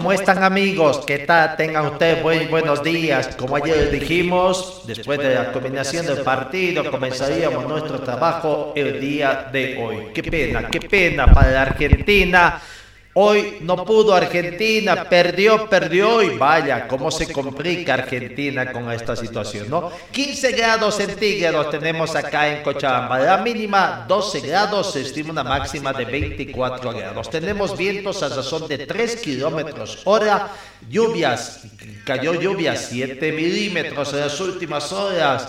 ¿Cómo están amigos? ¿Qué tal? Tengan ustedes buen- buenos días. Como ayer dijimos, después de la combinación del partido, comenzaríamos nuestro trabajo el día de hoy. Qué pena, qué pena para la Argentina. Hoy no pudo Argentina, perdió, perdió y vaya, cómo se complica Argentina con esta situación, ¿no? 15 grados centígrados tenemos acá en Cochabamba, la mínima 12 grados, se estima una máxima de 24 grados. Tenemos vientos a razón de 3 kilómetros hora, lluvias, cayó lluvia 7 milímetros en las últimas horas.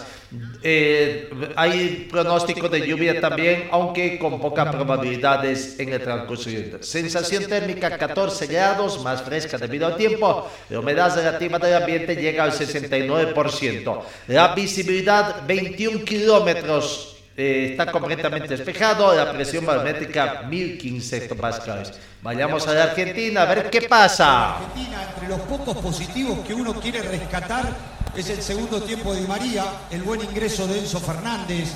Eh, hay pronóstico de lluvia también, aunque con pocas probabilidades en el transcurso día. Sensación térmica 14 grados, más fresca debido al tiempo. La humedad relativa del ambiente llega al 69%. La visibilidad 21 kilómetros. eh, está completamente despejado. La presión barométrica 1015 hectopascales. Vayamos a la Argentina a ver qué pasa. Argentina, entre los pocos positivos que uno quiere rescatar, es el segundo tiempo de María, el buen ingreso de Enzo Fernández,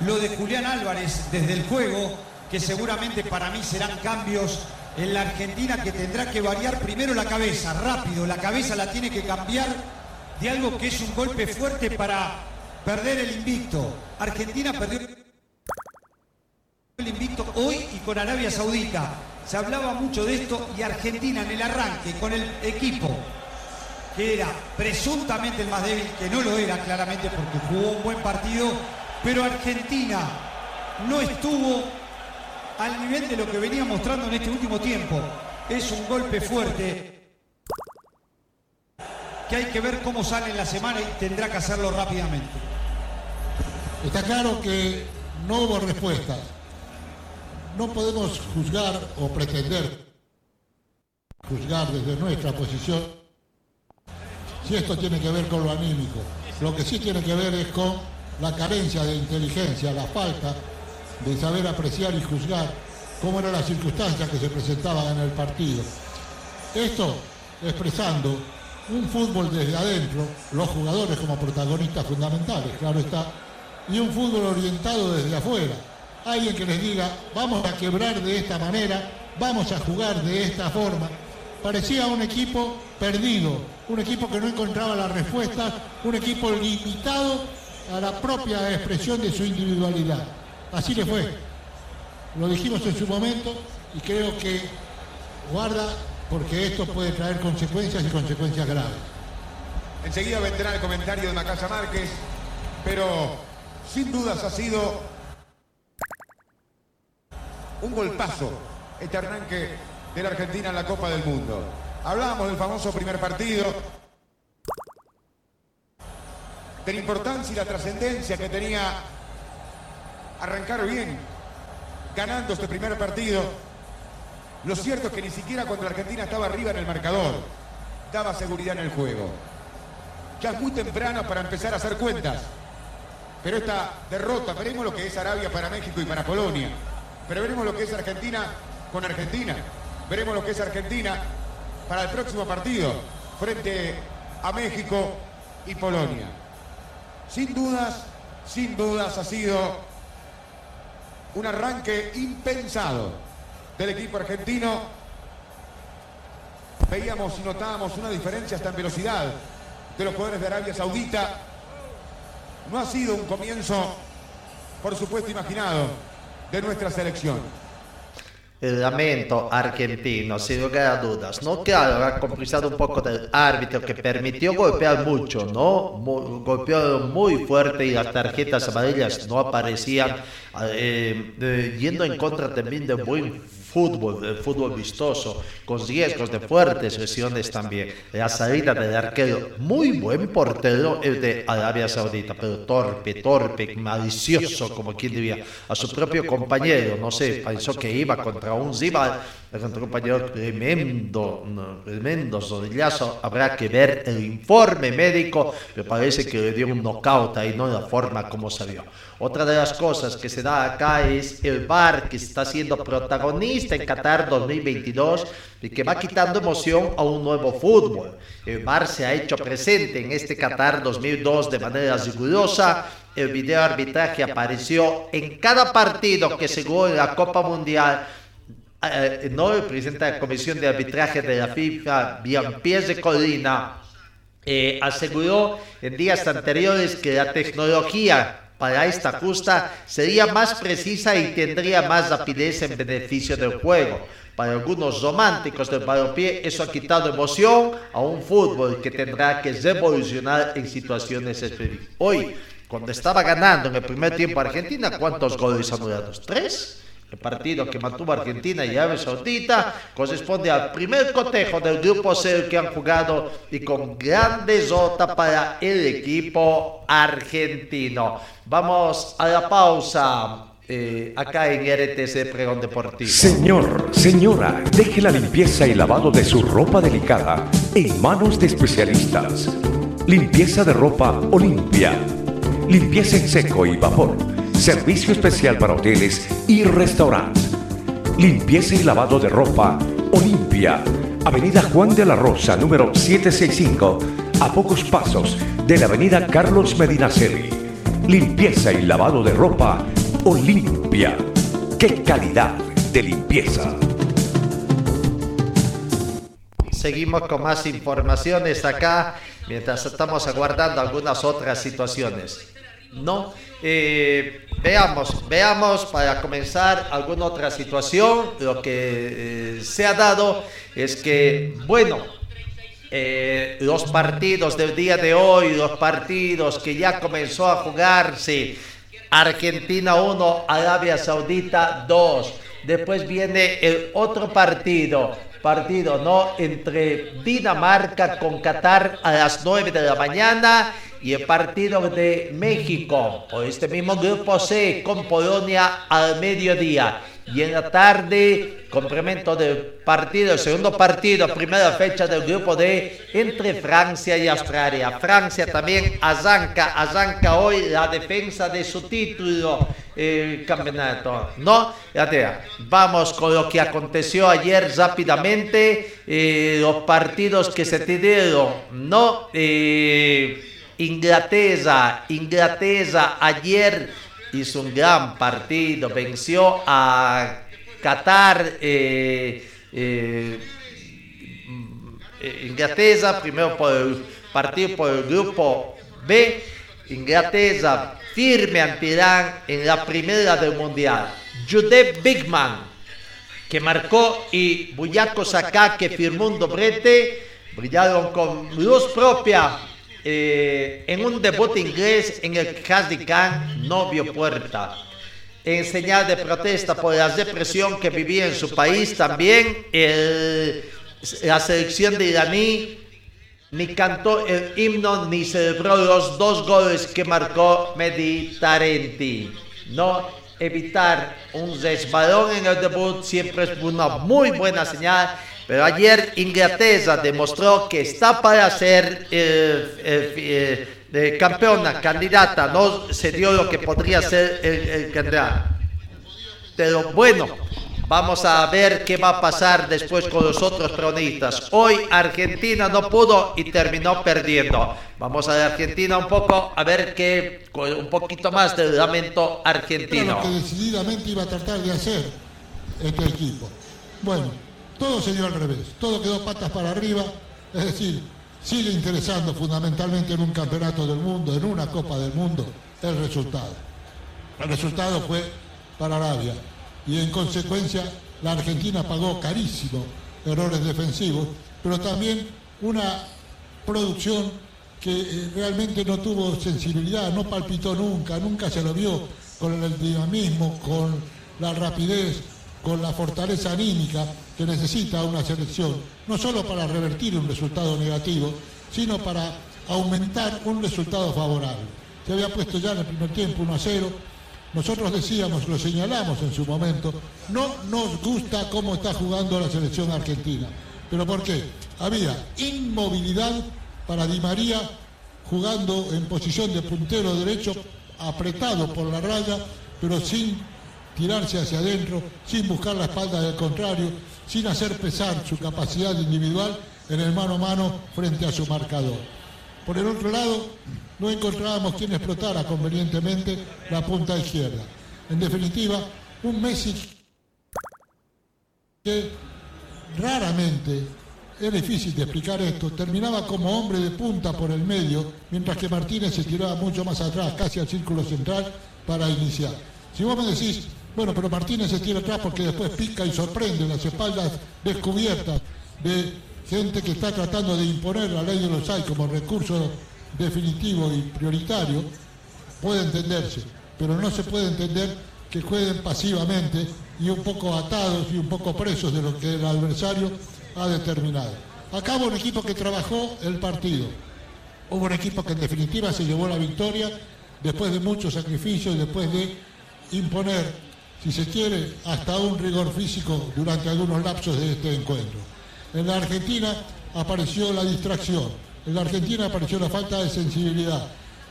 lo de Julián Álvarez desde el juego, que seguramente para mí serán cambios en la Argentina que tendrá que variar primero la cabeza, rápido, la cabeza la tiene que cambiar de algo que es un golpe fuerte para perder el invicto. Argentina perdió el invicto hoy y con Arabia Saudita. Se hablaba mucho de esto y Argentina en el arranque con el equipo que era presuntamente el más débil, que no lo era claramente porque jugó un buen partido, pero Argentina no estuvo al nivel de lo que venía mostrando en este último tiempo. Es un golpe fuerte que hay que ver cómo sale en la semana y tendrá que hacerlo rápidamente. Está claro que no hubo respuestas. No podemos juzgar o pretender juzgar desde nuestra posición si esto tiene que ver con lo anímico. Lo que sí tiene que ver es con la carencia de inteligencia, la falta de saber apreciar y juzgar cómo eran las circunstancias que se presentaban en el partido. Esto expresando un fútbol desde adentro, los jugadores como protagonistas fundamentales, claro está, y un fútbol orientado desde afuera. Alguien que les diga, vamos a quebrar de esta manera, vamos a jugar de esta forma. Parecía un equipo perdido, un equipo que no encontraba las respuestas, un equipo limitado a la propia expresión de su individualidad. Así le fue. Lo dijimos en su momento y creo que guarda porque esto puede traer consecuencias y consecuencias graves. Enseguida vendrá el comentario de Macaya Márquez, pero sin dudas ha sido un golpazo este arranque de la Argentina en la Copa del Mundo. Hablábamos del famoso primer partido, de la importancia y la trascendencia que tenía arrancar bien, ganando este primer partido. Lo cierto es que ni siquiera cuando la Argentina estaba arriba en el marcador, daba seguridad en el juego. Ya es muy temprano para empezar a hacer cuentas. Pero esta derrota, veremos lo que es Arabia para México y para Polonia. Pero veremos lo que es Argentina con Argentina. Veremos lo que es Argentina para el próximo partido frente a México y Polonia. Sin dudas, sin dudas ha sido un arranque impensado del equipo argentino. Veíamos y notábamos una diferencia hasta en velocidad de los jugadores de Arabia Saudita. No ha sido un comienzo, por supuesto, imaginado de nuestra selección. Lamento argentino, sin lugar a dudas. No, claro, ha complicado un poco del árbitro que permitió golpear mucho, ¿no? Mu- golpeó muy fuerte y las tarjetas amarillas no aparecían, eh, eh, yendo en contra también del buen fútbol, del fútbol vistoso, con riesgos de fuertes lesiones también. La salida del arquero, muy buen portero el de Arabia Saudita, pero torpe, torpe, malicioso, como quien diría, a su propio compañero, no sé, pensó que iba contra un rival, un compañero tremendo, tremendo sodillazo, habrá que ver el informe médico, me parece que le dio un knockout ahí, no la forma como salió. Otra de las cosas que se da acá es el VAR que está siendo protagonista en Qatar 2022 y que va quitando emoción a un nuevo fútbol. El VAR se ha hecho presente en este Qatar 2002 de manera rigurosa. El video arbitraje apareció en cada partido que se jugó en la Copa Mundial. Eh, no de la Comisión de Arbitraje de la FIFA, Bianpierre Colina, eh, aseguró en días anteriores que la tecnología para esta justa sería más precisa y tendría más rapidez en beneficio del juego. Para algunos románticos del balompié, eso ha quitado emoción a un fútbol que tendrá que revolucionar en situaciones específicas. Hoy, cuando estaba ganando en el primer tiempo Argentina, ¿cuántos goles anulados? ¿Tres? El partido que mantuvo Argentina y Arabia Saudita corresponde al primer cotejo del grupo C que han jugado y con gran desota para el equipo argentino. Vamos a la pausa eh, acá en RTC Pregón Deportivo. Señor, señora, deje la limpieza y lavado de su ropa delicada en manos de especialistas. Limpieza de ropa Olimpia. Limpieza en seco y vapor. Servicio especial para hoteles y restaurantes. Limpieza y lavado de ropa Olimpia. Avenida Juan de la Rosa, número 765, a pocos pasos de la Avenida Carlos Medinaceli. Limpieza y lavado de ropa Olimpia. ¡Qué calidad de limpieza! Seguimos con más informaciones acá mientras estamos aguardando algunas otras situaciones. No, Eh, veamos, veamos para comenzar alguna otra situación. Lo que eh, se ha dado es que, bueno, eh, los partidos del día de hoy, los partidos que ya comenzó a jugarse, Argentina 1, Arabia Saudita 2. Después viene el otro partido, partido no entre Dinamarca con Qatar a las 9 de la mañana y el partido de México o este mismo grupo C con Polonia al mediodía. Y en la tarde, complemento del partido, segundo partido, primera fecha del grupo D entre Francia y Australia. Francia también arranca, arranca hoy la defensa de su título el campeonato. No, vamos con lo que aconteció ayer rápidamente, eh, los partidos que se te dieron, no, eh, Inglaterra, Inglaterra ayer hizo un gran partido, venció a Qatar, eh, eh, eh, Inglaterra, primero por partido por el grupo B, Inglaterra firme ante Irán en la primera del Mundial. Jude Bigman, que marcó, y Buyako que firmó un doblete, brillaron con luz propia eh, en un debut inglés en el Khan no vio puerta. En señal de protesta por la represión que vivía en su país, también el- la selección de iraní ni cantó el himno ni celebró los dos goles que marcó Mehdi Tarenti. No evitar un resbalón en el debut siempre es una muy buena señal, pero ayer Inglaterra demostró que está para ser eh, eh, eh, campeona, candidata, no se dio lo que podría ser el, el. Pero bueno, vamos a ver qué va a pasar después con los otros pronistas. Hoy Argentina no pudo y terminó perdiendo. Vamos a Argentina un poco, a ver qué, un poquito más del lamento argentino. lo que decididamente iba a tratar de hacer este equipo. Bueno, todo se dio al revés, todo quedó patas para arriba, es decir, sigue interesando fundamentalmente en un campeonato del mundo, en una Copa del Mundo, el resultado. El resultado fue para Arabia. Y en consecuencia la Argentina pagó carísimo errores defensivos, pero también una producción que eh, realmente no tuvo sensibilidad, no palpitó nunca, nunca se lo vio con el dinamismo, con la rapidez, con la fortaleza anímica que necesita una selección, no solo para revertir un resultado negativo, sino para aumentar un resultado favorable. Se había puesto ya en el primer tiempo 1 a 0. Nosotros decíamos, lo señalamos en su momento, no nos gusta cómo está jugando la selección argentina. ¿Pero por qué? Había inmovilidad para Di María jugando en posición de puntero derecho, apretado por la raya, pero sin tirarse hacia adentro, sin buscar la espalda del contrario, sin hacer pesar su capacidad individual en el mano a mano frente a su marcador. Por el otro lado, no encontrábamos quien explotara convenientemente la punta izquierda. En definitiva, un Messi que raramente, es difícil de explicar esto, terminaba como hombre de punta por el medio, mientras que Martínez se tiraba mucho más atrás, casi al círculo central, para iniciar. Si vos me decís, bueno, pero Martínez se tira atrás porque después pica y sorprende las espaldas descubiertas de gente que está tratando de imponer la ley de los hay como recurso definitivo y prioritario, puede entenderse, pero no se puede entender que jueguen pasivamente y un poco atados y un poco presos de lo que el adversario ha determinado. Acá un equipo que trabajó el partido, hubo un equipo que en definitiva se llevó la victoria después de muchos sacrificios, después de imponer si se quiere, hasta un rigor físico durante algunos lapsos de este encuentro. En la Argentina apareció la distracción, en la Argentina apareció la falta de sensibilidad,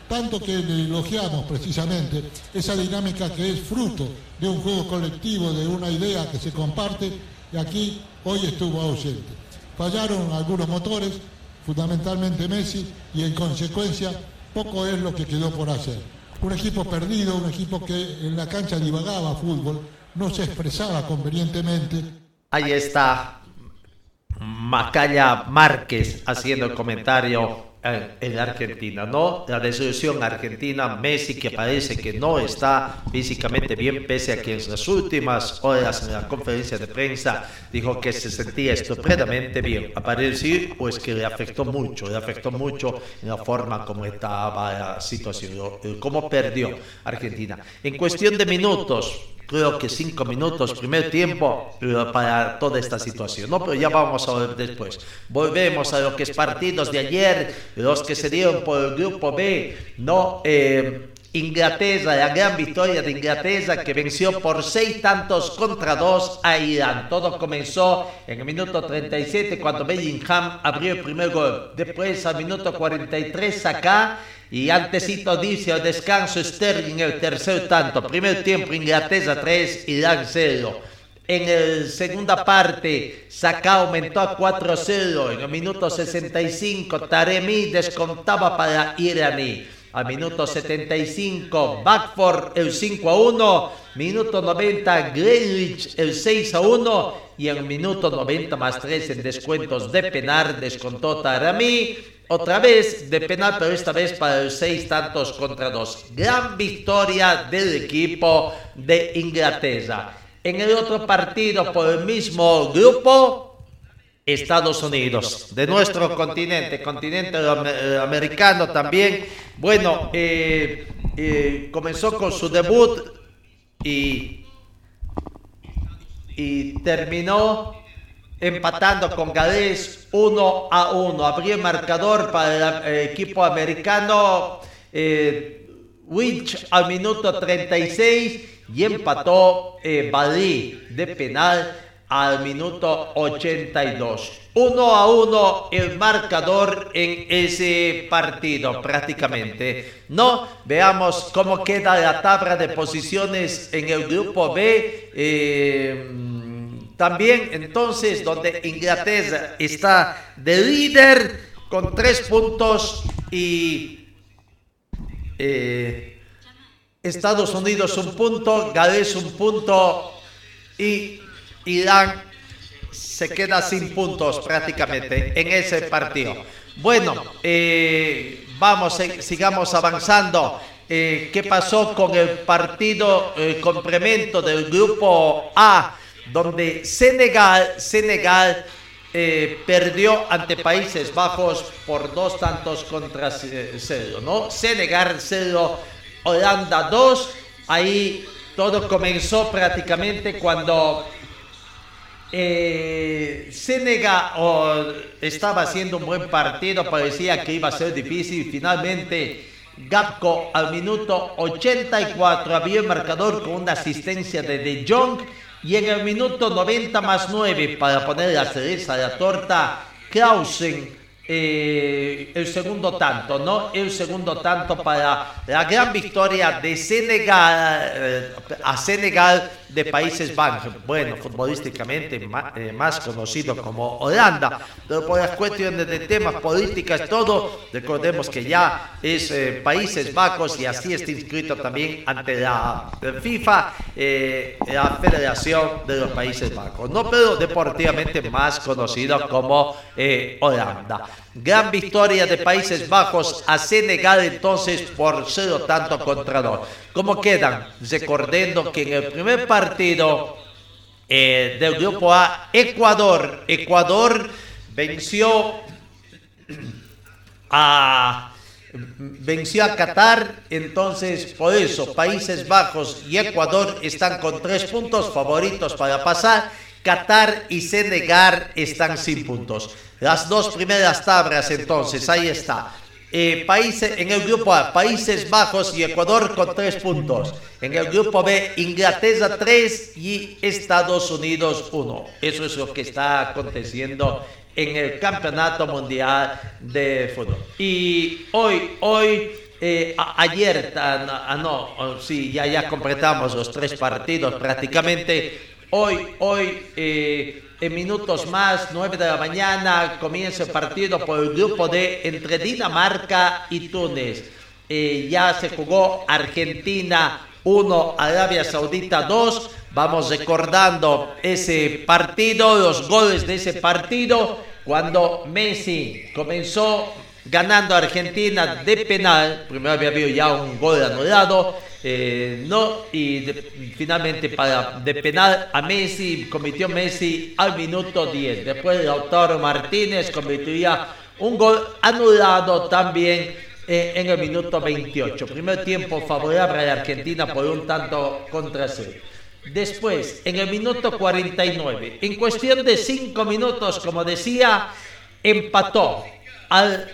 tanto que le elogiamos precisamente esa dinámica que es fruto de un juego colectivo, de una idea que se comparte, y aquí hoy estuvo ausente. Fallaron algunos motores, fundamentalmente Messi, y en consecuencia poco es lo que quedó por hacer un equipo perdido, un equipo que en la cancha divagaba fútbol, no se expresaba convenientemente. Ahí está Macaya Márquez haciendo el comentario en Argentina, ¿no? La resolución argentina, Messi que parece que no está físicamente bien, pese a que en las últimas horas en la conferencia de prensa dijo que se sentía estupendamente bien. Apareció pues que le afectó mucho, le afectó mucho en la forma como estaba la situación, cómo perdió Argentina. En cuestión de minutos, creo que cinco minutos, primer tiempo, para toda esta situación. No, pero ya vamos a ver después. Volvemos a lo que es partidos de ayer, los que se dieron por el grupo B, ¿no? Eh, Inglaterra, la gran victoria de Inglaterra que venció por seis tantos contra dos a Irán. Todo comenzó en el minuto 37 cuando Bellingham abrió el primer gol. Después al minuto 43 acá y antesito dice al descanso Sterling el tercer tanto. Primer tiempo Inglaterra 3, Irán 0. En la segunda parte, Saka aumentó a 4-0. En el minuto 65, Taremi descontaba para Iraní. Al minuto 75, Backford el 5 a 1. Minuto 90, Greenwich el 6 a 1. Y en minuto 90 más 3 en descuentos de penal descontó Taremi. Otra vez de penal, pero esta vez para el seis tantos contra dos. Gran victoria del equipo de Inglaterra. En el otro partido por el mismo grupo, Estados Unidos, de nuestro continente, continente eh, americano también. Bueno, eh, eh, comenzó con su debut y, terminó empatando con Gales 1 a 1. Abrió el marcador para el equipo americano. Winch al minuto 36 y empató eh, de penal al minuto 82. 1 a 1 el marcador en ese partido prácticamente. No, veamos cómo queda la tabla de posiciones en el grupo B. Eh, también entonces donde Inglaterra está de líder con tres puntos y eh, Estados Unidos un punto, Gales un punto y Irán se queda sin puntos prácticamente en ese partido. Bueno, eh, vamos, eh, sigamos avanzando. ¿Qué pasó con el partido complemento del grupo A? donde Senegal, Senegal eh, perdió ante Países Bajos por dos tantos contra cero, ¿no? Senegal 0, Holanda 2. Ahí todo comenzó prácticamente cuando eh, Senegal estaba haciendo un buen partido, parecía que iba a ser difícil. Finalmente, Gapco al minuto 84 había el marcador con una asistencia de De Jong. Y en el minuto 90 más 9, para poner la cereza a la torta, Clausen eh, el segundo tanto, ¿no? El segundo tanto para la gran victoria de Senegal eh, a Senegal de Países Bajos. Bueno, futbolísticamente ma- eh, más conocido como Holanda, pero por las cuestiones de temas políticas, todo, recordemos que ya es eh, Países Bajos y así está inscrito también ante la FIFA, eh, la Federación de los Países Bajos, no, pero deportivamente más conocido como eh, Holanda. Gran victoria de Países Bajos a Senegal entonces por cero tanto contra. ¿Cómo quedan? Recordando que en el primer partido eh, del grupo A, Ecuador, Ecuador venció a venció a Qatar, entonces por eso Países Bajos y Ecuador están con tres puntos favoritos para pasar. Qatar y Senegal están sin puntos. Las dos primeras tablas entonces, ahí está. Eh, países, en el grupo A, Países Bajos y Ecuador con tres puntos. En el grupo B, Inglaterra 3 y Estados Unidos 1. Eso es lo que está aconteciendo en el Campeonato Mundial de Fútbol. Y hoy, hoy, eh, a- ayer, ah, ah, no, oh, sí, ya, ya completamos los tres partidos prácticamente. Hoy, hoy, eh, en minutos más, 9 de la mañana, comienza el partido por el grupo D entre Dinamarca y Túnez. Eh, ya se jugó Argentina 1, Arabia Saudita 2. Vamos recordando ese partido, los goles de ese partido, cuando Messi comenzó ganando a Argentina de penal. Primero había habido ya un gol anulado. Eh, no, y finalmente para de penal a Messi, convirtió Messi al minuto 10. Después Lautaro Martínez convertiría un gol anulado también eh, en el minuto 28. Primer tiempo favorable a la Argentina por un tanto contra cero. Después, en el minuto 49, en cuestión de 5 minutos, como decía, empató al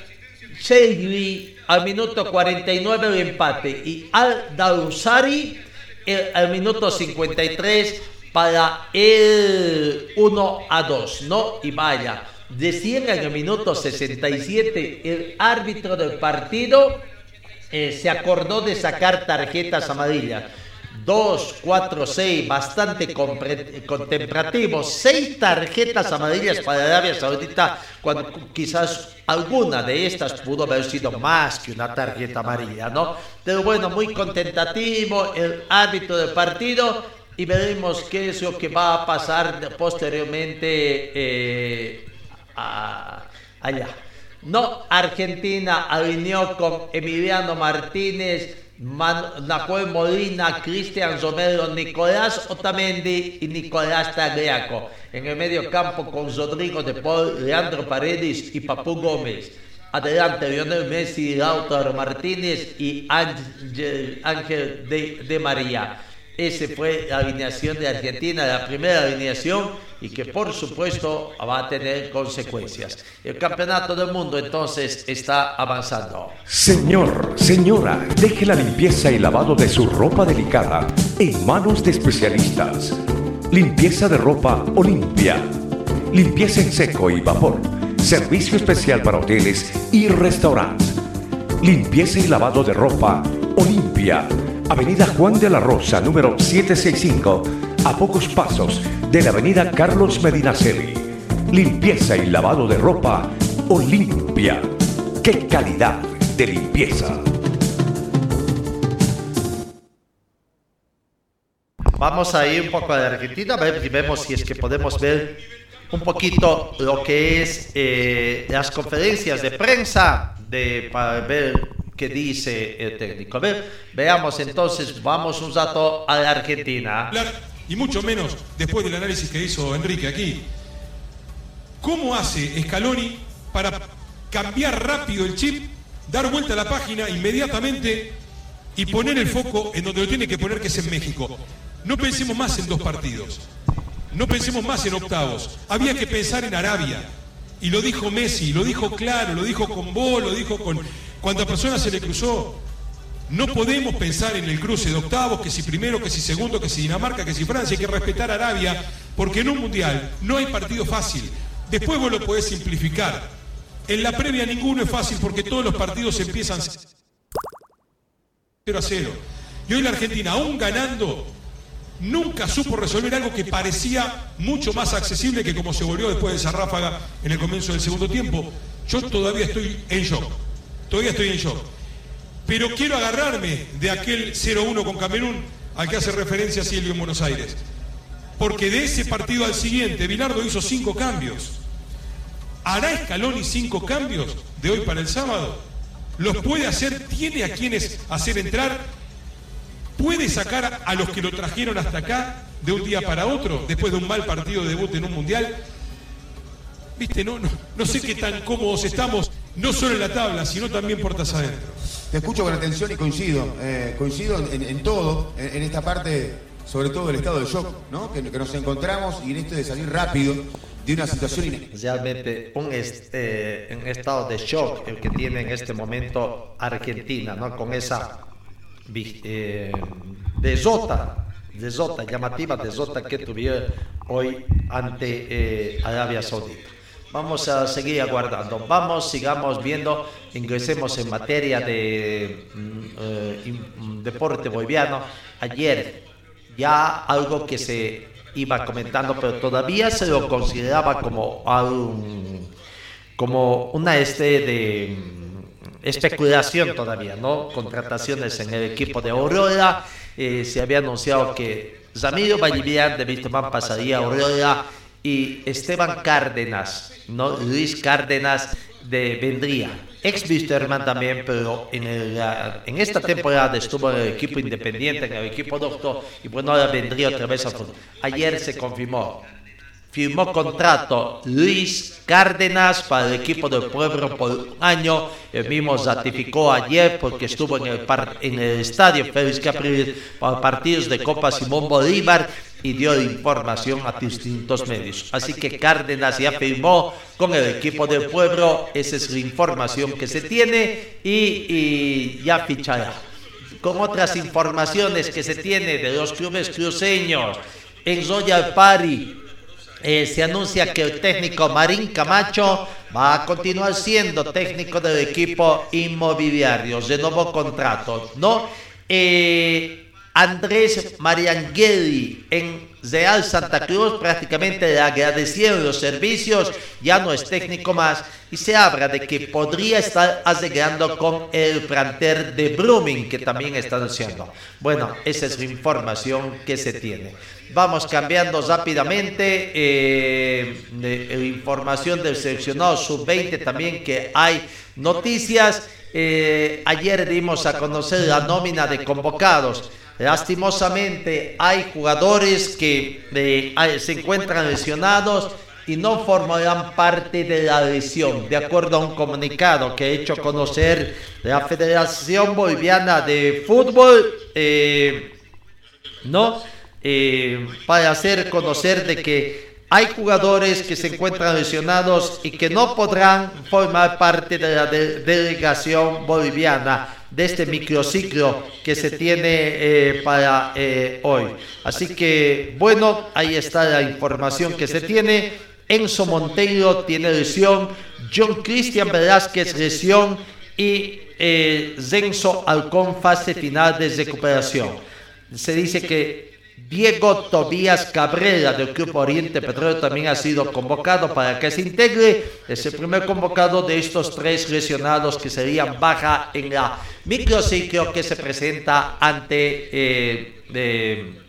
Chelsea al minuto 49 el empate y al Dausari el- al minuto 53 para el 1 a 2, ¿no? Y vaya, decían en el minuto 67 el árbitro del partido eh, se acordó de sacar tarjetas amarillas. 2, 4, 6, bastante contemplativos. 6 tarjetas amarillas para Arabia Saudita, cuando quizás alguna de estas pudo haber sido más que una tarjeta amarilla, ¿no? Pero bueno, muy contentativo el árbitro del partido y veremos qué es lo que va a pasar posteriormente eh, allá. No, Argentina alineó con Emiliano Martínez, Man- Molina, Cristian Romero, Nicolás Otamendi y Nicolás Tagliaco. En el medio campo con Rodrigo de Paul, Leandro Paredes y Papu Gómez. Adelante Lionel Messi, Lautaro Martínez y Ángel, Ángel de, de María. Esa fue la alineación de Argentina, la primera alineación y que por supuesto va a tener consecuencias. El campeonato del mundo entonces está avanzando. Señor, señora, deje la limpieza y lavado de su ropa delicada en manos de especialistas. Limpieza de ropa Olimpia. Limpieza en seco y vapor. Servicio especial para hoteles y restaurantes. Limpieza y lavado de ropa Olimpia. Avenida Juan de la Rosa, número 765, a pocos pasos de la Avenida Carlos Medinaceli. Limpieza y lavado de ropa Olimpia. ¡Qué calidad de limpieza! Vamos a ir un poco a la Argentina, a ver si vemos si es que podemos ver un poquito lo que es eh, las conferencias de prensa de, para ver qué dice el técnico. A ver, veamos entonces, vamos un rato a la Argentina. Y mucho menos después del análisis que hizo Enrique aquí. ¿Cómo hace Scaloni para cambiar rápido el chip, dar vuelta a la página inmediatamente y poner el foco en donde lo tiene que poner, que es en México? No pensemos más en dos partidos, no pensemos más en octavos, había que pensar en Arabia. Y lo dijo Messi, lo dijo claro, lo dijo con vos, lo dijo con... Cuando a personas se le cruzó, no podemos pensar en el cruce de octavos, que si primero, que si segundo, que si Dinamarca, que si Francia, hay que respetar Arabia, porque en un mundial no hay partido fácil. Después vos lo podés simplificar. En la previa ninguno es fácil porque todos los partidos empiezan 0 a 0. Y hoy la Argentina, aún ganando, nunca supo resolver algo que parecía mucho más accesible que como se volvió después de esa ráfaga en el comienzo del segundo tiempo. Yo todavía estoy en shock. Todavía estoy en shock. Pero quiero agarrarme de aquel 0-1 con Camerún al que hace referencia Silvio en Buenos Aires. Porque de ese partido al siguiente, Bilardo hizo cinco cambios. ¿Hará Scaloni cinco cambios de hoy para el sábado? ¿Los puede hacer? ¿Tiene a quienes hacer entrar? ¿Puede sacar a los que lo trajeron hasta acá de un día para otro, después de un mal partido de debut en un mundial? Viste, no, no, no sé qué tan cómodos estamos, no solo en la tabla, sino también puertas adentro. Te escucho con atención y coincido, eh, coincido en, en todo, en, en esta parte, sobre todo del estado de shock, ¿no? Que, que nos encontramos y en esto de salir rápido de una situación Realmente un este, un estado de shock el que tiene en este momento Argentina, ¿no? Con esa eh, desota, desota, llamativa desota que tuvieron hoy ante eh, Arabia Saudita. Vamos a seguir aguardando. Vamos, sigamos viendo, ingresemos en materia de mm, eh, im- mm, deporte boliviano. Ayer ya algo que se iba comentando, pero todavía se lo consideraba como algún, como una este de mm, especulación todavía, ¿no? Contrataciones en el equipo de Aurora. eh, se había anunciado que Ramiro Vallivian de Vistamán pasaría a Aurora y Esteban Cárdenas, ¿no? Luis Cárdenas de vendría. Ex Wisterman también, pero en, el, en esta temporada estuvo en el equipo independiente, en el equipo doctor, y bueno, ahora vendría otra vez a fútbol. Ayer se confirmó, firmó contrato Luis Cárdenas para el equipo del pueblo por un año. El mismo ratificó ayer porque estuvo en el, par- en el estadio Félix Capriles para partidos de Copa Simón Bolívar y dio información a distintos medios. Así que Cárdenas ya firmó con el equipo del pueblo. Esa es la información que se tiene y, ya fichará. Con otras informaciones que se tiene de los clubes cruceños en Royal Party. Eh, se anuncia que el técnico Marín Camacho va a continuar siendo técnico del equipo inmobiliario. Renovó contrato, ¿no? Eh, Andrés Mariangeli en Real Santa Cruz prácticamente le agradecieron los servicios, ya no es técnico más, y se habla de que podría estar arreglando con el planter de Blooming, que también están haciendo. Bueno, esa es la información que se tiene. Vamos cambiando rápidamente eh, de información del seleccionado sub-20 también que hay noticias. Eh, ayer dimos a conocer la nómina de convocados. Lastimosamente hay jugadores que eh, se encuentran lesionados y no formarán parte de la lesión, de acuerdo a un comunicado que ha hecho conocer la Federación Boliviana de Fútbol. eh, ¿no? Eh, para hacer conocer de que hay jugadores que se encuentran lesionados y que no podrán formar parte de la de- delegación boliviana de este microciclo que se tiene eh, para eh, hoy. Así que, bueno, ahí está la información que se tiene. Enzo Monteiro tiene lesión, John Cristian Velázquez lesión y eh, Renzo Alcón fase final de recuperación. Se dice que Diego Tobías Cabrera del Club Oriente Petróleo también ha sido convocado para que se integre. Es el primer convocado de estos tres lesionados que serían baja en la microciclo que se presenta ante eh,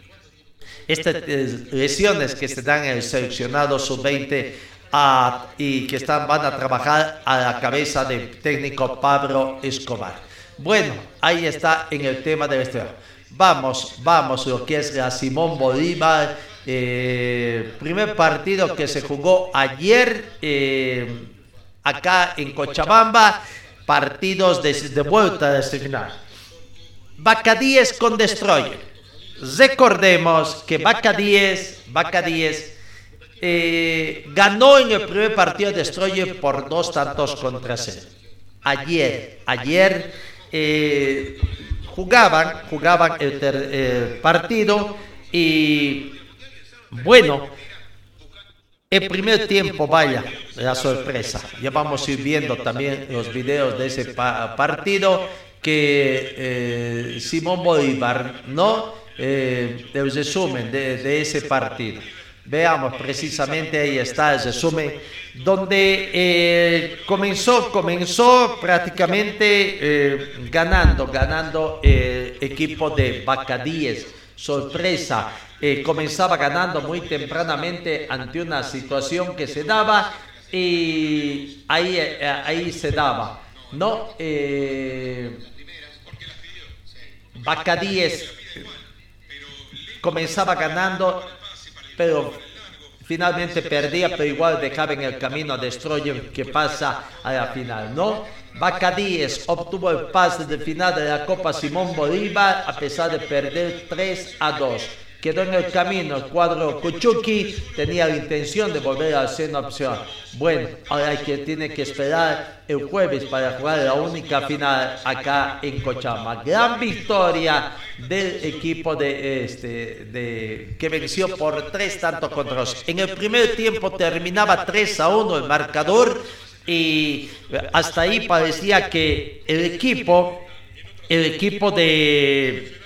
estas eh, lesiones que se dan en el seleccionado sub-20 ah, y que están, van a trabajar a la cabeza del técnico Pablo Escobar. Bueno, ahí está en el tema de este. Vamos, vamos, lo que es la Simón Bolívar. eh, primer partido que se jugó ayer eh, acá en Cochabamba. Partidos de, vuelta de este final. 10 con Destroyer. Recordemos que Vaca 10, Vaca 10 eh, ganó en el primer partido de Destroyer por dos tantos contra cero. Ayer, ayer jugaban, jugaban el, partido y bueno, el primer tiempo, vaya, la sorpresa. Ya vamos a ir viendo también los videos de ese pa- partido que eh, Simón Bolívar, ¿no? Eh, el resumen de ese partido. Veamos precisamente ahí está el resumen, donde eh, comenzó, comenzó prácticamente eh, ganando, ganando el equipo de Bacadíes. Sorpresa, eh, comenzaba ganando muy tempranamente ante una situación que se daba y ahí, eh, ahí se daba, ¿no? Eh, Bacadíes comenzaba ganando, pero finalmente perdía, pero igual dejaba en el camino a Destroyer que pasa a la final, ¿no? Bacadíes obtuvo el pase de final de la Copa Simón Bolívar a pesar de perder 3 a 2. Quedó en el camino el cuadro Kuchuki, tenía la intención de volver a ser una opción. Bueno, ahora hay que, tiene que esperar el jueves para jugar la única final acá en Cochabamba. Gran victoria del equipo de este de que venció por tres tantos contra dos. En el primer tiempo terminaba 3 a 1 el marcador y hasta ahí parecía que el equipo el equipo de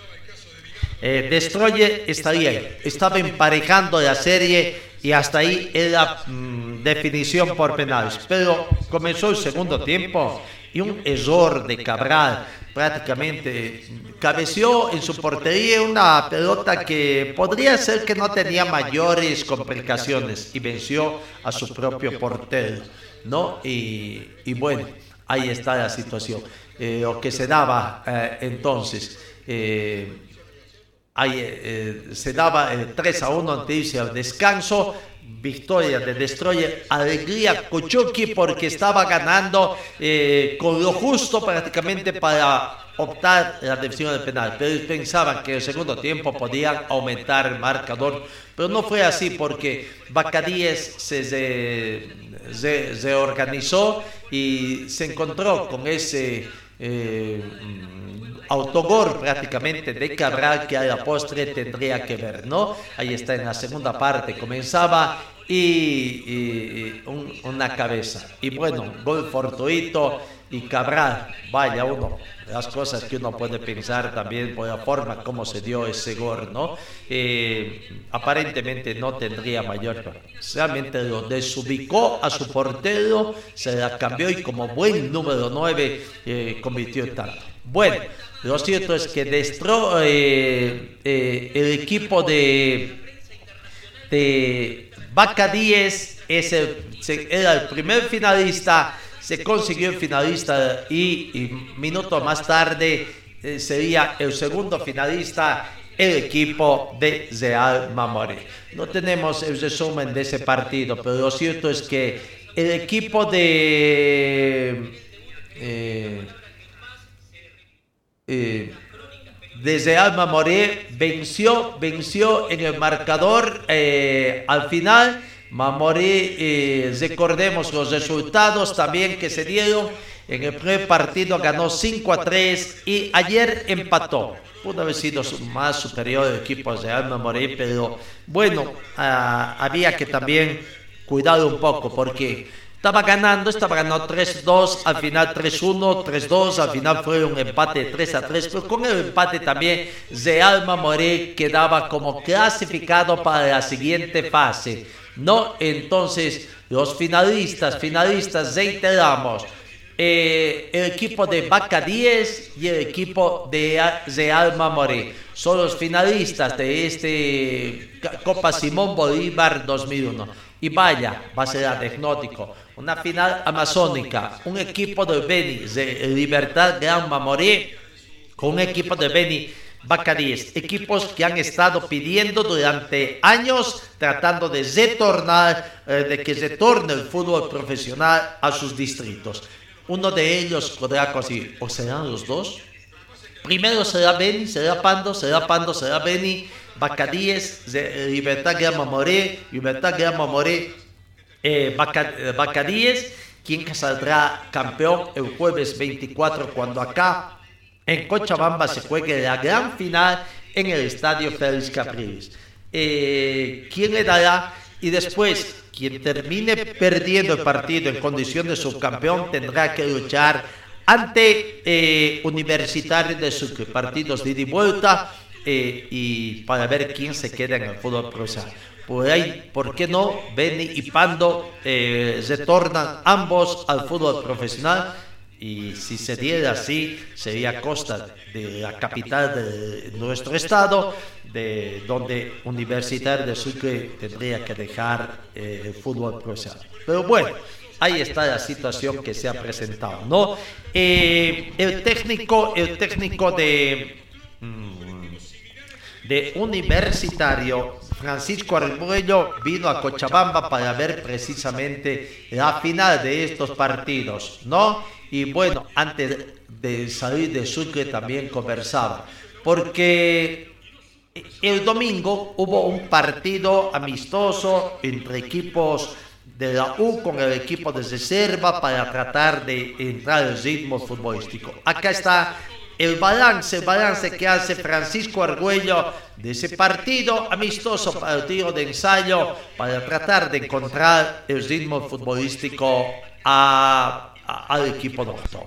eh, Destroyer estaría. Estaba emparejando la serie y hasta ahí era mm, definición por penales. Pero comenzó el segundo tiempo y un error de Cabral prácticamente cabeció en su portería una pelota que podría ser que no tenía mayores complicaciones y venció a su propio portero, ¿no? Y, y bueno, ahí está la situación. Eh, lo que se daba eh, entonces. eh, Ahí, eh, se daba el 3 a 1 ante irse al descanso. Victoria de Destroyer, alegría Cochuki porque estaba ganando eh, con lo justo prácticamente para optar la decisión del penal. Pero pensaban que en el segundo tiempo podían aumentar el marcador, pero no fue así porque Bacadíes se, se, se- se organizó y se encontró con ese eh, autogol prácticamente de Cabral que a la postre tendría que ver, ¿no? Ahí está en la segunda parte, comenzaba y, y- y un- una cabeza. Y bueno, gol fortuito y Cabral, vaya uno, las cosas que uno puede pensar también por la forma como se dio ese gol, ¿no? Eh, aparentemente no tendría mayor, realmente lo desubicó a su portero, se la cambió y como buen número 9 eh, en tanto. Bueno, lo cierto es que Destro, eh, eh, el equipo de, de Vaca 10 es el- era el primer finalista, se consiguió el finalista y, y minuto más tarde eh, sería el segundo finalista el equipo de Real Mamoré. No tenemos el resumen de ese partido, pero lo cierto es que el equipo de... eh, eh, desde Alma Moré venció, venció en el marcador eh, al final. Mamoré, eh, recordemos los resultados también que se dieron. En el primer partido ganó 5 a 3 y ayer empató. Pudo haber sido más superior el equipo de Alma Moré, pero bueno, ah, había que también cuidar un poco porque estaba ganando, estaba ganando 3-2, al final 3-1, 3-2, al final fue un empate 3-3, pero con el empate también Real Mamoré quedaba como clasificado para la siguiente fase. No, entonces los finalistas, finalistas, reiteramos, eh, el equipo de Vaca 10 y el equipo de Real Mamoré son los finalistas de este Copa Simón Bolívar 2001. Y vaya, va a ser anecdótico. Una final amazónica, un equipo de Beni, de Libertad Gran Mamoré, con un equipo de Beni Bacaríes, equipos que han estado pidiendo durante años, tratando de retornar, eh, de que retorne el fútbol profesional a sus distritos. Uno de ellos podrá conseguir, o serán los dos. Primero será Beni, será Pando, será Pando, será Beni, Bacaríes, de- Libertad Gran Mamoré, Libertad Gran Mamoré, eh, eh, Bacaríes, quien saldrá campeón el jueves 24 cuando acá en Cochabamba se juegue la gran final en el estadio Félix Capriles. Eh, ¿Quién le dará? Y después, quien termine perdiendo el partido en condición de subcampeón tendrá que luchar ante eh, Universitario de Sucre, partidos de ida y vuelta eh, y para ver quién se queda en el fútbol profesional. Por ahí, ¿por qué no? Beni y Pando eh, retornan ambos al fútbol profesional y si se diera así, sería costa de la capital de nuestro estado, de donde Universitario de Sucre tendría que dejar eh, el fútbol profesional. Pero bueno, ahí está la situación que se ha presentado, ¿no? Eh, el técnico, el técnico de mm, de Universitario, Francisco Arguello vino a Cochabamba para ver precisamente la final de estos partidos, ¿no? Y bueno, antes de salir de Sucre también conversaba, porque el domingo hubo un partido amistoso entre equipos de la U con el equipo de reserva para tratar de entrar al ritmo futbolístico. Acá está el balance, el balance que hace Francisco Argüello de ese partido amistoso, partido de ensayo, para tratar de encontrar el ritmo futbolístico a- a- al equipo doctor.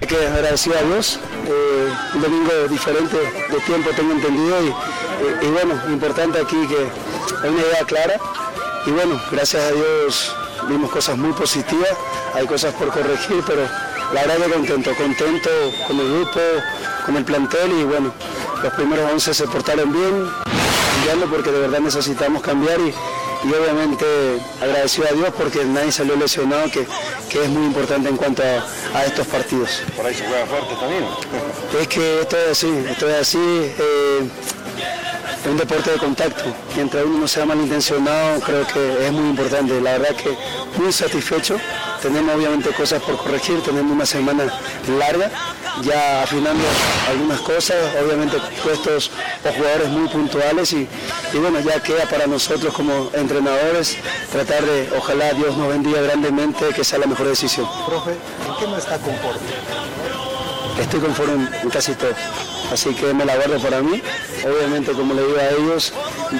Hay que agradecer a Dios, eh, un domingo diferente de tiempo tengo entendido y, y- y bueno, importante aquí que hay una idea clara y bueno, gracias a Dios vimos cosas muy positivas, hay cosas por corregir, pero la verdad que contento, contento con el grupo, con el plantel y bueno, los primeros 11 se portaron bien, cambiando porque de verdad necesitamos cambiar y, y obviamente agradecido a Dios porque nadie salió lesionado, que, que es muy importante en cuanto a, a estos partidos. Por ahí se juega fuerte también. Es que esto es así, esto es así. eh, es un deporte de contacto. Mientras uno no sea malintencionado, creo que es muy importante. La verdad que muy satisfecho. Tenemos obviamente cosas por corregir, tenemos una semana larga, ya afinando algunas cosas, obviamente puestos o jugadores muy puntuales y, y bueno, ya queda para nosotros como entrenadores tratar de, ojalá Dios nos bendiga grandemente, que sea la mejor decisión. Profe, ¿en qué no está conforme? Estoy conforme en- en casi todo. Así que me la guardo para mí. Obviamente, como le digo a ellos,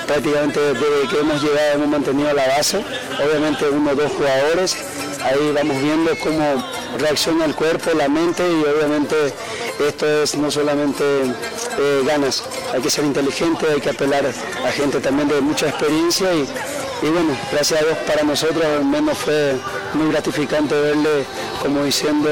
prácticamente desde que hemos llegado hemos mantenido la base. Obviamente uno o dos jugadores. Ahí vamos viendo cómo reacciona el cuerpo, la mente y obviamente esto es no solamente eh, ganas. Hay que ser inteligente, hay que apelar a gente también de mucha experiencia y, bueno, gracias a Dios para nosotros al menos fue muy gratificante verle como diciendo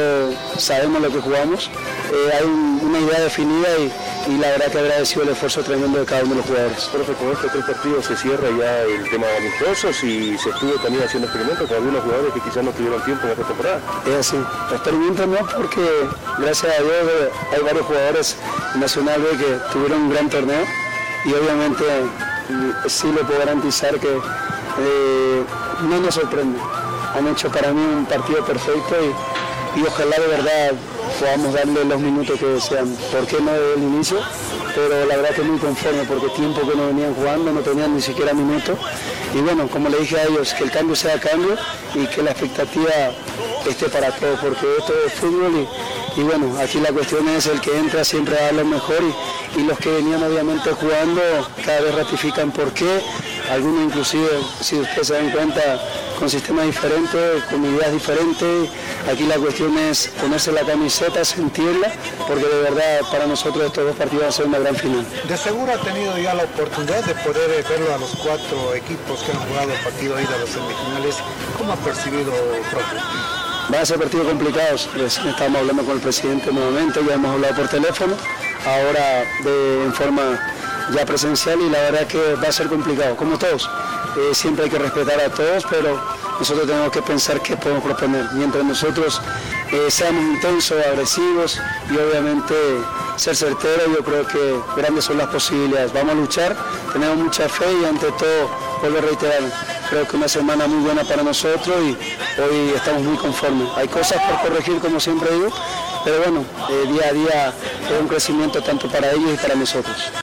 sabemos lo que jugamos, Eh, hay un- una idea definida y, y la verdad que agradecido el esfuerzo tremendo de cada uno de los jugadores. Profe, con estos tres partidos se cierra ya el tema de amistosos y se estuvo también haciendo experimentos con algunos jugadores que quizás no tuvieron tiempo en esta temporada. Es así, experimento no porque gracias a Dios eh, hay varios jugadores en Nacional B que tuvieron un gran torneo y obviamente mm, sí le puedo garantizar que eh, no nos sorprende. Han hecho para mí un partido perfecto y, y ojalá de verdad podamos darle los minutos que desean. ¿Por qué no desde el inicio? Pero la verdad que muy conforme porque tiempo que no venían jugando, no tenían ni siquiera minutos. Y bueno, como le dije a ellos, que el cambio sea cambio y que la expectativa esté para todos, porque esto es fútbol y, bueno, aquí la cuestión es el que entra siempre a lo mejor y, y los que venían obviamente jugando cada vez ratifican por qué, algunos inclusive, si ustedes se dan cuenta, con sistemas diferentes, con ideas diferentes, aquí la cuestión es ponerse la camiseta, sentirla, porque de verdad para nosotros estos dos partidos van a ser una gran final. De seguro ha tenido ya la oportunidad de poder verlo a los cuatro equipos que han jugado el partido ida a los semifinales. ¿Cómo ha percibido, profe? Van a ser partidos complicados, recién estábamos hablando con el presidente nuevamente, ya hemos hablado por teléfono, ahora de, en forma ya presencial y la verdad que va a ser complicado, como todos. Eh, siempre hay que respetar a todos, pero nosotros tenemos que pensar qué podemos proponer. Mientras nosotros eh, seamos intensos, agresivos y obviamente ser certeros, yo creo que grandes son las posibilidades. Vamos a luchar, tenemos mucha fe y ante todo, vuelvo a reiterar, creo que una semana muy buena para nosotros y hoy estamos muy conformes. Hay cosas por corregir, como siempre digo, pero bueno, eh, día a día es un crecimiento tanto para ellos y para nosotros.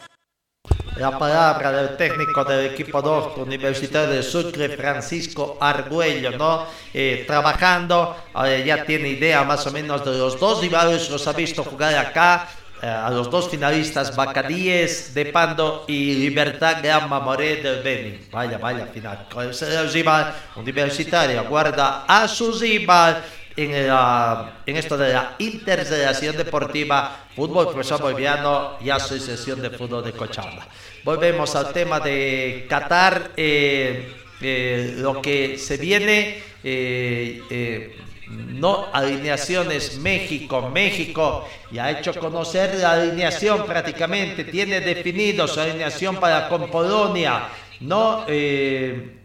La palabra del técnico del equipo norte Universitario de Sucre, Francisco Argüello, ¿no? Eh, trabajando, eh, ya tiene idea más o menos de los dos rivales, los ha visto jugar acá, eh, a los dos finalistas, Bacadíes de Pando y Libertad Gama Moré del Beni. Vaya, vaya final. ¿Cuál será el rival universitario? Guarda a su rival en, la, en esto de la Interfederación Deportiva Fútbol Profesor Boliviano y Asociación de Fútbol de Cochabamba. Volvemos al tema de Qatar, eh, eh, lo que se viene, eh, eh, no alineaciones México, México ya ha hecho conocer la alineación prácticamente, tiene definido su alineación para con Polonia, no eh,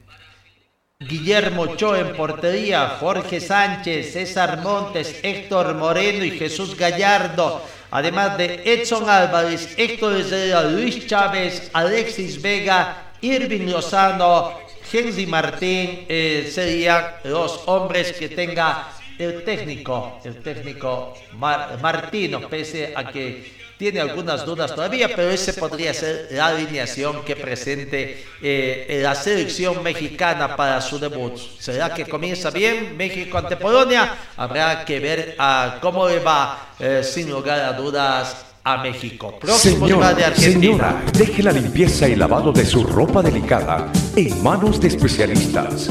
Guillermo Ochoa en portería, Jorge Sánchez, César Montes, Héctor Moreno y Jesús Gallardo. Además de Edson Álvarez, Héctor Herrera, Luis Chávez, Alexis Vega, Irving Lozano, Henry Martín, eh, serían los hombres que tenga el técnico, el técnico Mar- Martino, pese a que tiene algunas dudas todavía, pero ese podría ser la alineación que presente eh, la selección mexicana para su debut. ¿Será que comienza bien México ante Polonia? Habrá que ver ah, cómo le va, eh, sin lugar a dudas, a México. Próximo rival de Señora, Argentina. señora, deje la limpieza y lavado de su ropa delicada en manos de especialistas.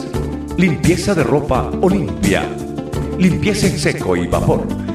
Limpieza de ropa Olimpia. Limpieza en seco y vapor.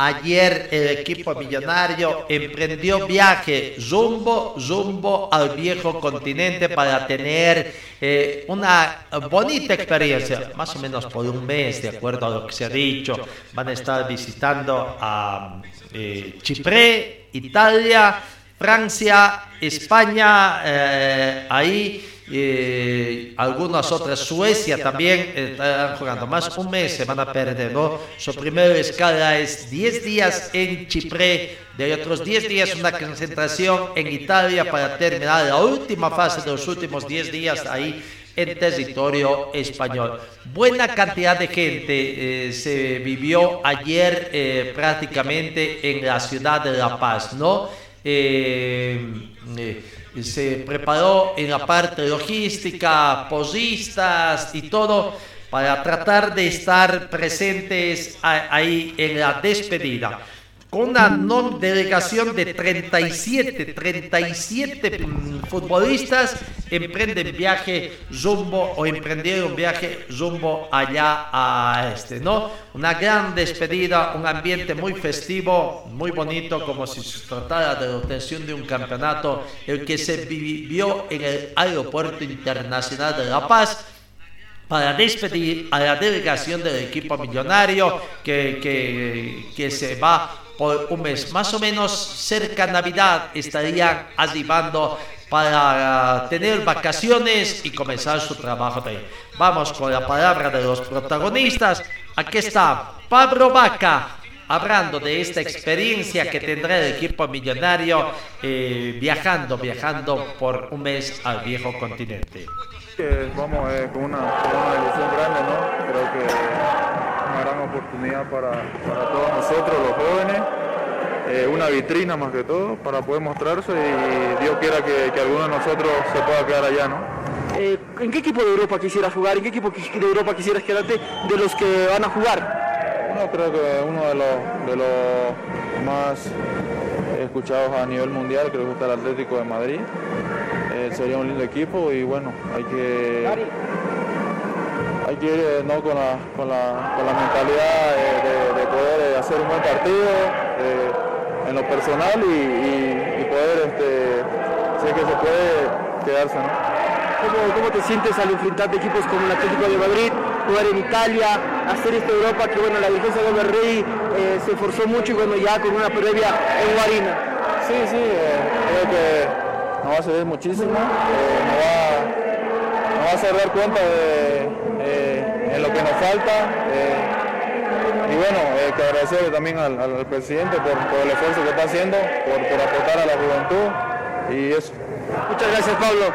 Ayer el equipo millonario emprendió viaje rumbo, rumbo al viejo continente para tener eh, una bonita experiencia, más o menos por un mes, de acuerdo a lo que se ha dicho. Van a estar visitando a eh, Chipre, Italia, Francia, España, eh, ahí eh, algunas otras, Suecia también eh, estarán jugando más un mes, se van a perder, ¿no? Su primera escala es 10 días en Chipre, de otros 10 días una concentración en Italia para terminar la última fase de los últimos 10 días ahí en territorio español. Buena cantidad de gente eh, se vivió ayer eh, prácticamente en la ciudad de La Paz, ¿no? Eh, eh, se preparó en la parte logística, posistas y todo para tratar de estar presentes ahí en la despedida. Con una non delegación de 37, 37 mm, futbolistas emprenden viaje rumbo o emprendieron viaje rumbo allá a este, ¿no? Una gran despedida, un ambiente muy festivo, muy bonito, como si se tratara de la obtención de un campeonato, el que se vivió en el Aeropuerto Internacional de La Paz para despedir a la delegación del equipo millonario que, que se va por un mes. Más o menos cerca de Navidad estarían arribando para tener vacaciones y comenzar su trabajo de ahí. Vamos con la palabra de los protagonistas. Aquí está Pablo Vaca hablando de esta experiencia que tendrá el equipo millonario eh, viajando, viajando por un mes al viejo continente. Que vamos eh, con, una, con una ilusión grande, ¿no? Creo que oportunidad para, para todos nosotros, los jóvenes, eh, una vitrina más que todo para poder mostrarse y Dios quiera que, que alguno de nosotros se pueda quedar allá, ¿no? Eh, ¿En qué equipo de Europa quisieras jugar? ¿En qué equipo de Europa quisieras quedarte de los que van a jugar? Bueno, creo que uno de los, de los más escuchados a nivel mundial, creo que está el Atlético de Madrid. Eh, sería un lindo equipo y bueno, hay que, hay que ir eh, ¿no? con, la, con, la, con la mentalidad de, de poder eh, hacer un buen partido eh, en lo personal y, y, y poder, este, sé que se puede quedarse. ¿no? ¿Cómo, ¿Cómo, te sientes al enfrentar equipos como el Atlético de Madrid, jugar en Italia, hacer esta Europa que bueno, la dirigencia de Rey eh, se esforzó mucho y bueno, ya con una previa en Guarina? Sí, sí, eh, creo que nos va a servir muchísimo, eh, nos, va, nos, va, a hacer dar cuenta de eh, en lo que nos falta. y bueno, que agradecerle también al, al presidente por, por, el esfuerzo que está haciendo, por, por aportar a la juventud y eso. Muchas gracias Pablo.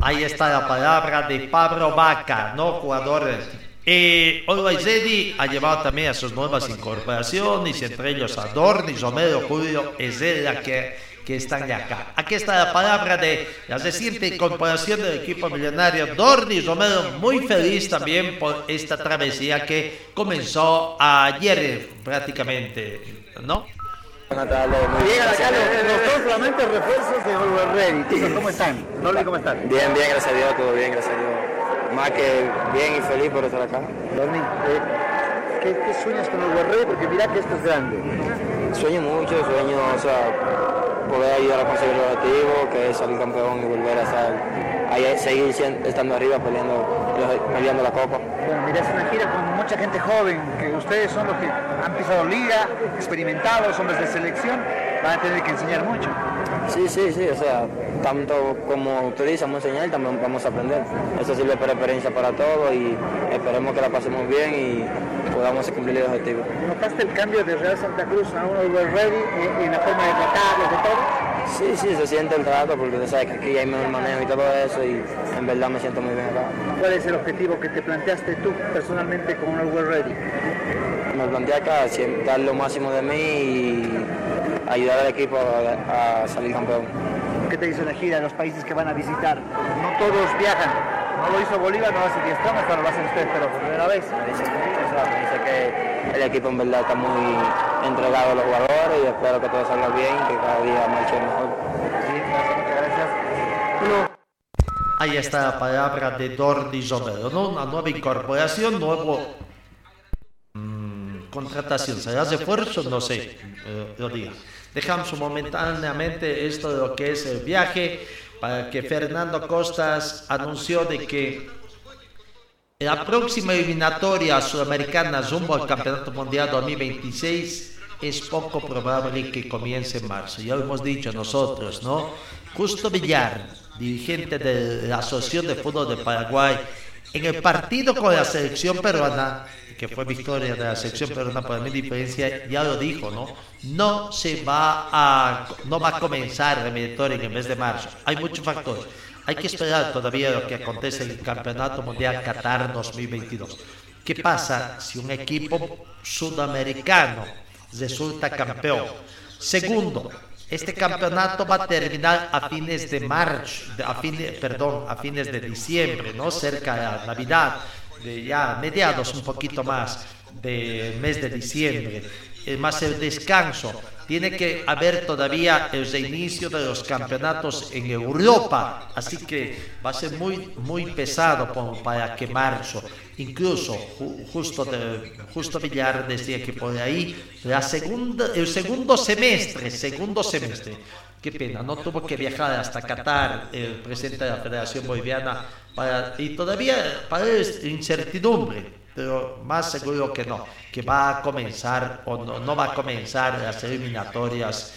Ahí está la palabra de Pablo Vaca, no jugadores. Eh, Olvaizedi ha llevado también a sus nuevas incorporaciones, entre ellos a Dorni, Romero, Julio, Ezela, que, que están ya acá. Aquí está la palabra de la reciente incorporación del equipo millonario. Dorni Romero, muy feliz también por esta travesía que comenzó ayer prácticamente, ¿no? Buenas tardes. Muy bien, acá los, los dos solamente refuerzos de Ready. Chicos, ¿cómo están? ¿cómo están? Bien, bien, gracias a Dios, todo bien, gracias a Dios. Más que bien y feliz por estar acá. Dorni, eh, ¿qué, ¿qué, sueñas con Ready? Porque mira que esto es grande. Sueño mucho, sueño, o sea, poder ayudar a conseguir el objetivo, que es salir campeón y volver a estar, ahí, seguir estando arriba peleando, peleando la copa. Bueno, mira, es una gira con mucha gente joven, que ustedes son los que han pisado liga, experimentados, hombres de selección, van a tener que enseñar mucho. Sí, sí, sí, o sea, tanto como ustedes vamos a enseñar, también vamos a aprender. Eso sirve para experiencia para todos y esperemos que la pasemos bien y podamos cumplir el objetivo. ¿Notaste el cambio de Real Santa Cruz a de Ready en, en la forma de tratarlos, de todo? Sí, sí, se siente el trato porque tú sabes que aquí hay mejor manejo y todo eso y en verdad me siento muy bien acá. ¿Cuál es el objetivo que te planteaste tú personalmente con el World Ready? Me planteé acá dar lo máximo de mí y ayudar al equipo a, a salir campeón. ¿Qué te hizo la gira de los países que van a visitar? No todos viajan. No lo hizo Bolívar, no lo hace Díaz hasta lo hacen ustedes, pero por primera vez. Me dice, me dice que el equipo en verdad está muy entregado a los jugadores y espero que todo salga bien y que cada día marche mejor. Sí, muchas gracias. Bueno. Ahí está la palabra de Dordi Romero, ¿no? Una nueva incorporación, nuevo mmm, contratación. ¿Será refuerzo? No sé, eh, lo diga. Dejamos momentáneamente esto de lo que es el viaje para que Fernando Costas anunció de que la próxima eliminatoria sudamericana rumbo al Campeonato Mundial 2026 es poco probable que comience en marzo. Ya lo hemos dicho nosotros, ¿no? Justo Villar, dirigente de la Asociación de Fútbol de Paraguay, en el partido con la selección peruana, que fue victoria de la selección peruana por mi diferencia, ya lo dijo, ¿no? No se va a, no va a comenzar la eliminatoria en el mes de marzo. Hay muchos factores. Hay que esperar todavía lo que acontece en el Campeonato Mundial Qatar 2022. ¿Qué pasa si un equipo sudamericano resulta campeón? Segundo, este campeonato va a terminar a fines de marzo, a fines, perdón, a fines de diciembre, ¿no? Cerca de Navidad, de ya mediados un poquito más del mes de diciembre, eh, más el descanso. Tiene que haber todavía el reinicio de los campeonatos en Europa, así que va a ser muy, muy pesado para que marzo. Incluso justo, justo Villar decía que por ahí la segunda, el segundo semestre, segundo semestre, qué pena, no tuvo que viajar hasta Qatar el presidente de la Federación Boliviana para, y todavía para incertidumbre pero más seguro que no, que va a comenzar o no, no va a comenzar las eliminatorias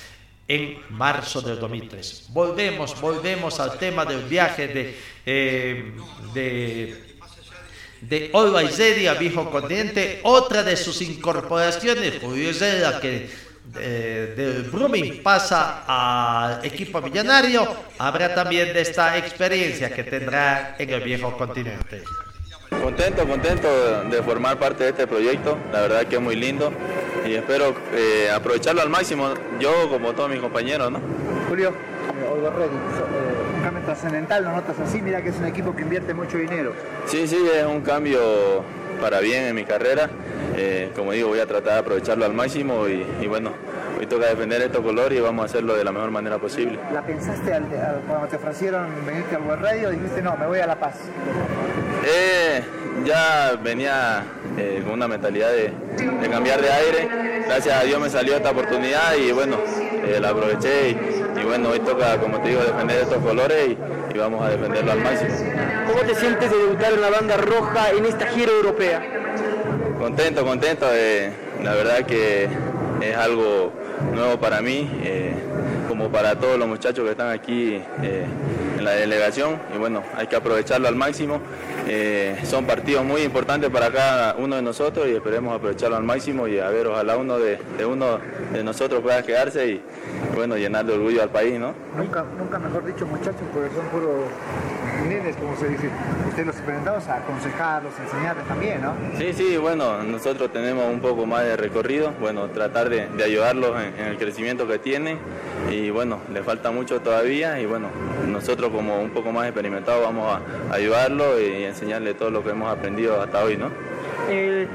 en marzo del 2003. Volvemos, volvemos al tema del viaje de, eh, de, de Olva a Viejo Continente, otra de sus incorporaciones, Julio Zeda, que eh, del Brumming pasa al equipo millonario, habrá también de esta experiencia que tendrá en el Viejo Continente. Contento, contento de formar parte de este proyecto, la verdad que es muy lindo y espero eh, aprovecharlo al máximo, yo como todos mis compañeros, ¿no? Julio, eh, Olga eh, un cambio trascendental, ¿lo notas así? Mira que es un equipo que invierte mucho dinero. Sí, sí, es un cambio para bien en mi carrera, eh, como digo, voy a tratar de aprovecharlo al máximo y, y bueno, hoy toca defender estos colores y vamos a hacerlo de la mejor manera posible. ¿La pensaste al, al, cuando te ofrecieron venirte al World Radio? Dijiste, no, me voy a La Paz. Eh, ya venía eh, con una mentalidad de, de cambiar de aire. Gracias a Dios me salió esta oportunidad y bueno, eh, la aproveché y, y bueno, hoy toca, como te digo, defender estos colores y, y vamos a defenderlo al máximo. ¿Cómo te sientes de debutar en la banda roja en esta gira europea? Contento, contento. eh, la verdad que es algo nuevo para mí, eh, como para todos los muchachos que están aquí eh, en la delegación. Y bueno, hay que aprovecharlo al máximo. Eh, son partidos muy importantes para cada uno de nosotros y esperemos aprovecharlo al máximo y a ver, ojalá uno de, de uno de nosotros pueda quedarse y bueno, llenar de orgullo al país, ¿no? Nunca, nunca mejor dicho muchachos, porque son puros nenes, como se dice. Ustedes los experimentados a aconsejarlos, enseñarles también, ¿no? Sí, sí, bueno, nosotros tenemos un poco más de recorrido, bueno, tratar de, de ayudarlos en, en el crecimiento que tienen y bueno, le falta mucho todavía y bueno, nosotros como un poco más experimentados vamos a ayudarlos y enseñarle todo lo que hemos aprendido hasta hoy, ¿no? Eh,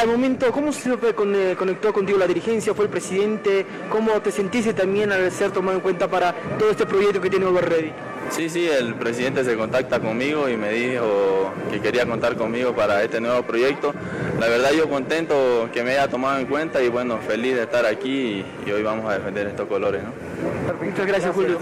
al momento, ¿cómo se eh, conectó contigo la dirigencia? ¿Fue el presidente? ¿Cómo te sentiste también al ser tomado en cuenta para todo este proyecto que tiene Over Ready? Sí, sí, el presidente se contacta conmigo y me dijo que quería contar conmigo para este nuevo proyecto. La verdad yo contento que me haya tomado en cuenta y bueno, feliz de estar aquí y, y hoy vamos a defender estos colores, ¿no? Muchas gracias, Julio.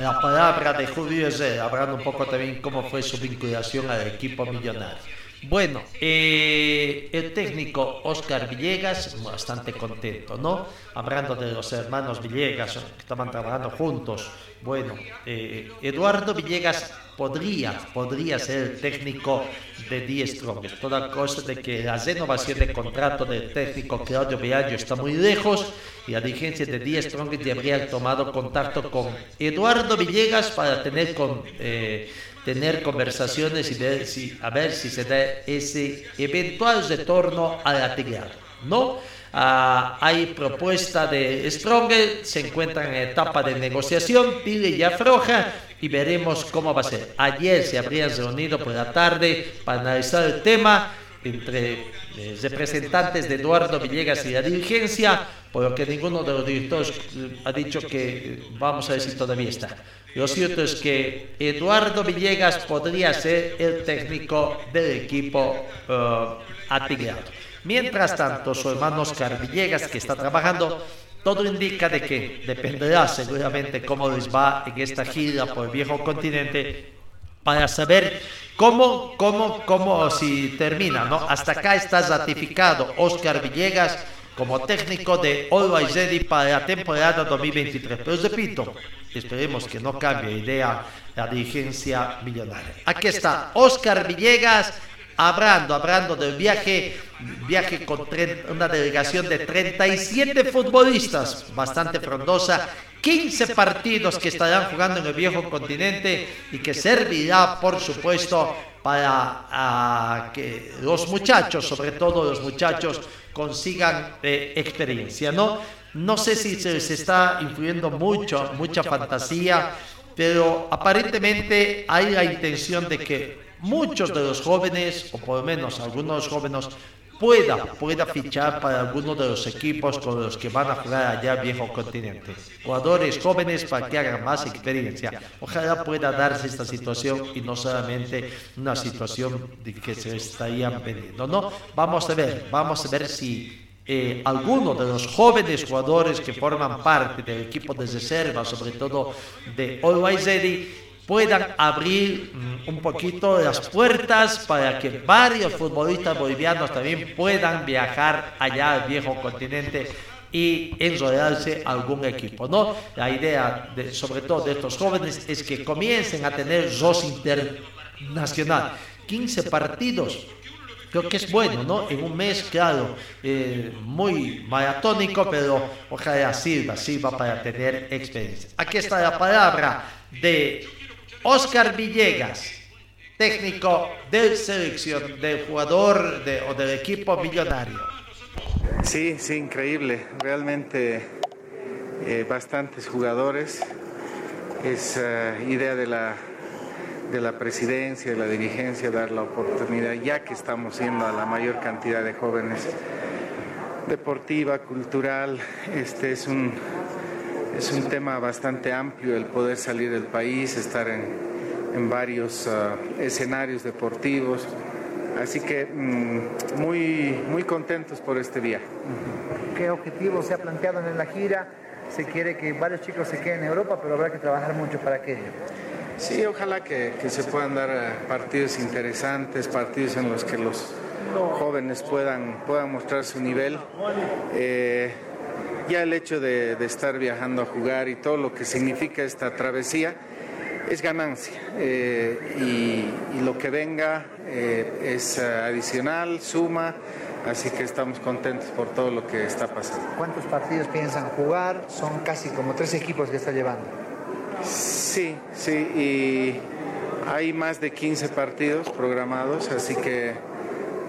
La palabra de Julio Herrera, hablando un poco también cómo fue su vinculación al equipo millonario. Bueno, eh, el técnico Oscar Villegas, bastante contento, ¿no? Hablando de los hermanos Villegas, que estaban trabajando juntos. Bueno, eh, Eduardo Villegas podría, podría ser el técnico de Die Strongest. Toda cosa de que la renovación de contrato del técnico Claudio Viaggio está muy lejos y la dirigencia de Die Strongest habría tomado contacto con Eduardo Villegas para tener con... eh, tener conversaciones y ver si, a ver si se da ese eventual retorno al atigrado. ¿no? Ah, hay propuesta de Stronger, se encuentran en etapa de negociación, pide y afloja y veremos cómo va a ser. Ayer se habrían reunido por la tarde para analizar el tema entre eh, representantes de Eduardo Villegas y la dirigencia, por lo que ninguno de los directores eh, ha dicho que eh, vamos a ver si todavía está. Lo cierto es que Eduardo Villegas podría ser el técnico del equipo eh, atigrado. Mientras tanto, su hermano Oscar Villegas, que está trabajando, todo indica de que dependerá seguramente cómo les va en esta gira por el viejo continente para saber cómo, cómo, cómo si termina, ¿no? Hasta acá está ratificado Oscar Villegas como técnico de Always Ready para la temporada 2023. Pero repito, esperemos que no cambie de idea la dirigencia millonaria. Aquí está Oscar Villegas hablando, hablando del viaje, viaje con una delegación de 37 futbolistas, bastante frondosa, 15 partidos que estarán jugando en el viejo continente y que servirá, por supuesto, para ah, que los muchachos, sobre todo los muchachos, consigan eh, experiencia, ¿no? No sé si se les está influyendo mucho, mucha fantasía, pero aparentemente hay la intención de que muchos de los jóvenes, o por lo menos algunos jóvenes, pueda, pueda fichar para alguno de los equipos con los que van a jugar allá viejo continente. Jugadores jóvenes para que hagan más experiencia. Ojalá pueda darse esta situación y no solamente una situación de que se estarían vendiendo. No, vamos a ver, vamos a ver si eh, algunos de los jóvenes jugadores que forman parte del equipo de reserva, sobre todo de Always Ready, puedan abrir mm, un poquito las puertas para que varios futbolistas bolivianos también puedan viajar allá al viejo continente y enrolarse algún equipo, ¿no? La idea, de, sobre todo de estos jóvenes, es que comiencen a tener dos internacional, 15 partidos creo que es bueno, ¿no? En un mes, claro, eh, muy maratónico, pero ojalá sirva, sirva para tener experiencia. Aquí está la palabra de Oscar Villegas, técnico de selección, del jugador o del equipo millonario. Sí, sí, increíble. Realmente eh, bastantes jugadores. Es eh, idea de la, de la presidencia, de la dirigencia, dar la oportunidad, ya que estamos yendo a la mayor cantidad de jóvenes, deportiva, cultural. Este es un, es un tema bastante amplio el poder salir del país, estar en, en varios ah, escenarios deportivos. Así que mm, muy, muy contentos por este viaje. ¿Qué objetivo se ha planteado en la gira? Se quiere que varios chicos se queden en Europa, pero habrá que trabajar mucho para aquello. Sí, ojalá que, que se puedan dar eh, partidos interesantes, partidos en los que los jóvenes puedan, puedan mostrar su nivel. Eh, ya el hecho de, de estar viajando a jugar y todo lo que significa esta travesía es ganancia eh, y, y lo que venga eh, es adicional, suma, así que estamos contentos por todo lo que está pasando. ¿Cuántos partidos piensan jugar? Son casi como tres equipos que está llevando. Sí, sí, y hay más de 15 partidos programados, así que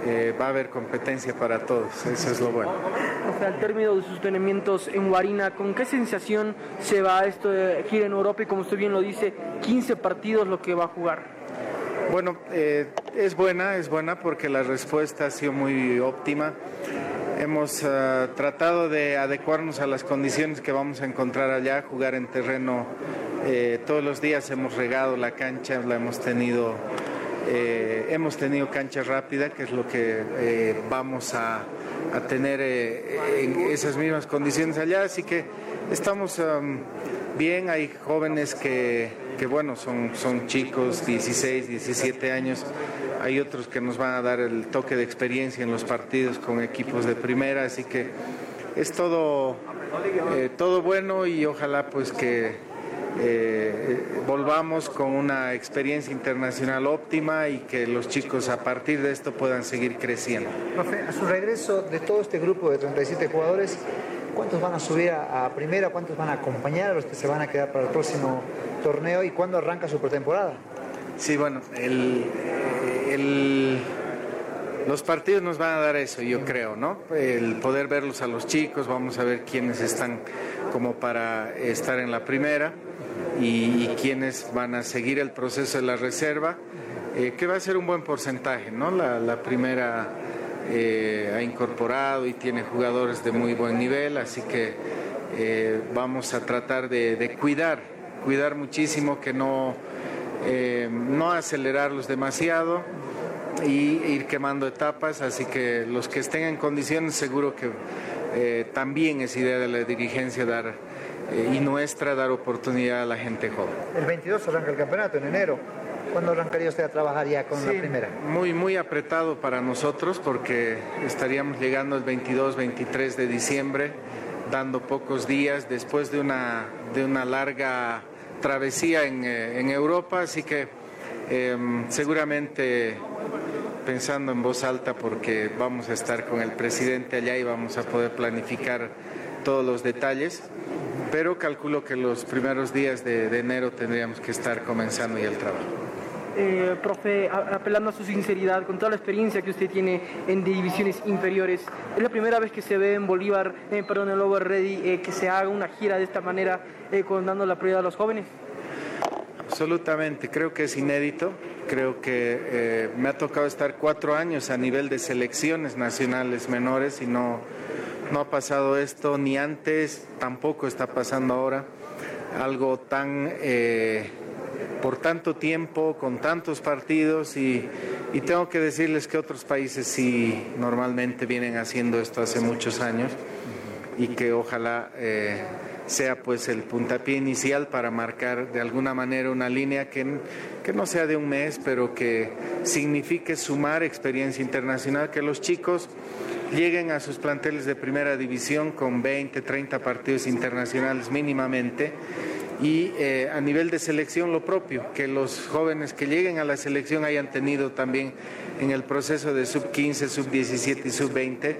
eh, va a haber competencia para todos, eso es lo bueno. Profe, al término de sus entrenamientos en Guarina, ¿con qué sensación se va esto de gira en Europa y como usted bien lo dice, 15 partidos lo que va a jugar? Bueno, eh, es buena, es buena porque la respuesta ha sido muy óptima. Hemos ah, tratado de adecuarnos a las condiciones que vamos a encontrar allá, jugar en terreno. eh, todos los días hemos regado la cancha, la hemos tenido, eh, hemos tenido cancha rápida, que es lo que eh, vamos a, tener eh, en esas mismas condiciones allá. Así que estamos am, bien, hay jóvenes que, que bueno, son, son chicos, 16, 17 años. Hay otros que nos van a dar el toque de experiencia en los partidos con equipos de primera, así que es todo, eh, todo bueno y ojalá pues que eh, volvamos con una experiencia internacional óptima y que los chicos a partir de esto puedan seguir creciendo. Profe, a su regreso de todo este grupo de 37 jugadores, ¿cuántos van a subir a, a primera? ¿Cuántos van a acompañar a los que se van a quedar para el próximo torneo? ¿Y cuándo arranca su pretemporada? Sí, bueno, el, el- los partidos nos van a dar eso, yo creo, ¿no? El poder verlos a los chicos, vamos a ver quiénes están como para estar en la primera y, quiénes van a seguir el proceso de la reserva, eh, que va a ser un buen porcentaje, ¿no? La, primera eh, ha incorporado y tiene jugadores de muy buen nivel, así que eh, vamos a tratar de, de cuidar, cuidar muchísimo que no, eh, no acelerarlos demasiado y ir quemando etapas, así que los que estén en condiciones seguro que también es idea de la dirigencia dar eh, y nuestra dar oportunidad a la gente joven. El 22 arranca el campeonato, en enero. ¿Cuándo arrancaría usted a trabajar ya con la primera? Muy, muy apretado para nosotros porque estaríamos llegando el 22, 23 de diciembre, dando pocos días después de una, de una larga travesía en, eh, en Europa, así que eh, seguramente pensando en voz alta porque vamos a estar con el presidente allá y vamos a poder planificar todos los detalles, pero calculo que los primeros días de, de enero tendríamos que estar comenzando ya el trabajo. Eh, profe, apelando a su sinceridad, con toda la experiencia que usted tiene en divisiones inferiores, es la primera vez que se ve en Bolívar, eh, perdón, en Lobo Ready, eh, que se haga una gira de esta manera, eh, con, dando la prioridad a los jóvenes. Absolutamente, creo que es inédito. Creo que eh, me ha tocado estar cuatro años a nivel de selecciones nacionales menores y no, no ha pasado esto ni antes, tampoco está pasando ahora. Algo tan eh, por tanto tiempo, con tantos partidos y, y tengo que decirles que otros países sí normalmente vienen haciendo esto hace muchos años y que ojalá eh, sea pues el puntapié inicial para marcar de alguna manera una línea que, que no sea de un mes, pero que signifique sumar experiencia internacional, que los chicos lleguen a sus planteles de primera división con 20, 30 partidos internacionales mínimamente y eh, a nivel de selección lo propio, que los jóvenes que lleguen a la selección hayan tenido también en el proceso de sub 15, sub 17 y sub 20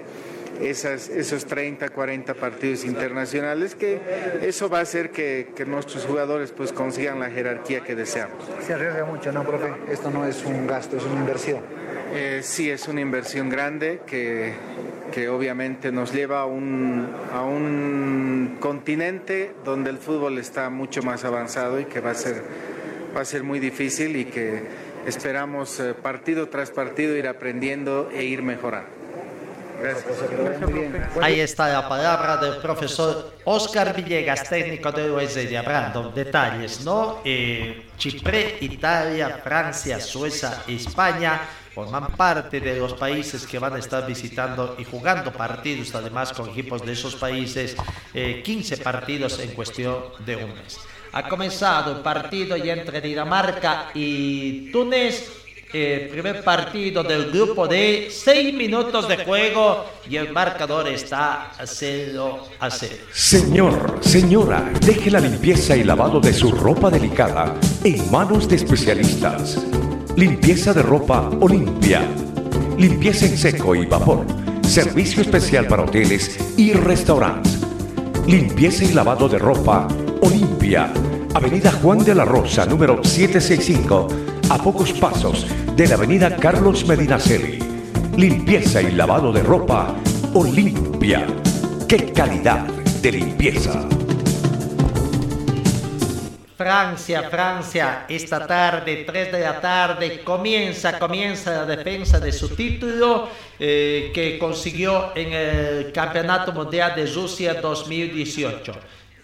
esas, esos 30, 40 partidos internacionales, que eso va a hacer que, que nuestros jugadores pues consigan la jerarquía que deseamos. Se arriesga mucho, ¿no, profe? Esto no es un gasto, es una inversión. Eh, sí, es una inversión grande que, que obviamente nos lleva a un, a un continente donde el fútbol está mucho más avanzado y que va a ser, va a ser muy difícil y que esperamos eh, partido tras partido ir aprendiendo e ir mejorando. Ahí está la palabra del profesor Oscar Villegas, técnico de UES de Brandon. Detalles, ¿no? Eh, Chipre, Italia, Francia, Suecia, España forman parte de los países que van a estar visitando y jugando partidos, además con equipos de esos países, 15 partidos en cuestión de un mes. Ha comenzado el partido ya entre Dinamarca y Túnez. El primer partido del grupo de 6 minutos de juego y el marcador está a 0 a 0. Señor, señora, deje la limpieza y lavado de su ropa delicada en manos de especialistas. Limpieza de ropa Olimpia. Limpieza en seco y vapor. Servicio especial para hoteles y restaurantes. Limpieza y lavado de ropa Olimpia. Avenida Juan de la Rosa, número 765, a pocos pasos de la Avenida Carlos Medinaceli. Limpieza y lavado de ropa Olimpia. ¡Qué calidad de limpieza! Francia, Francia, esta tarde, 3 de la tarde, comienza, comienza la defensa de su título eh, que consiguió en el Campeonato Mundial de Rusia 2018.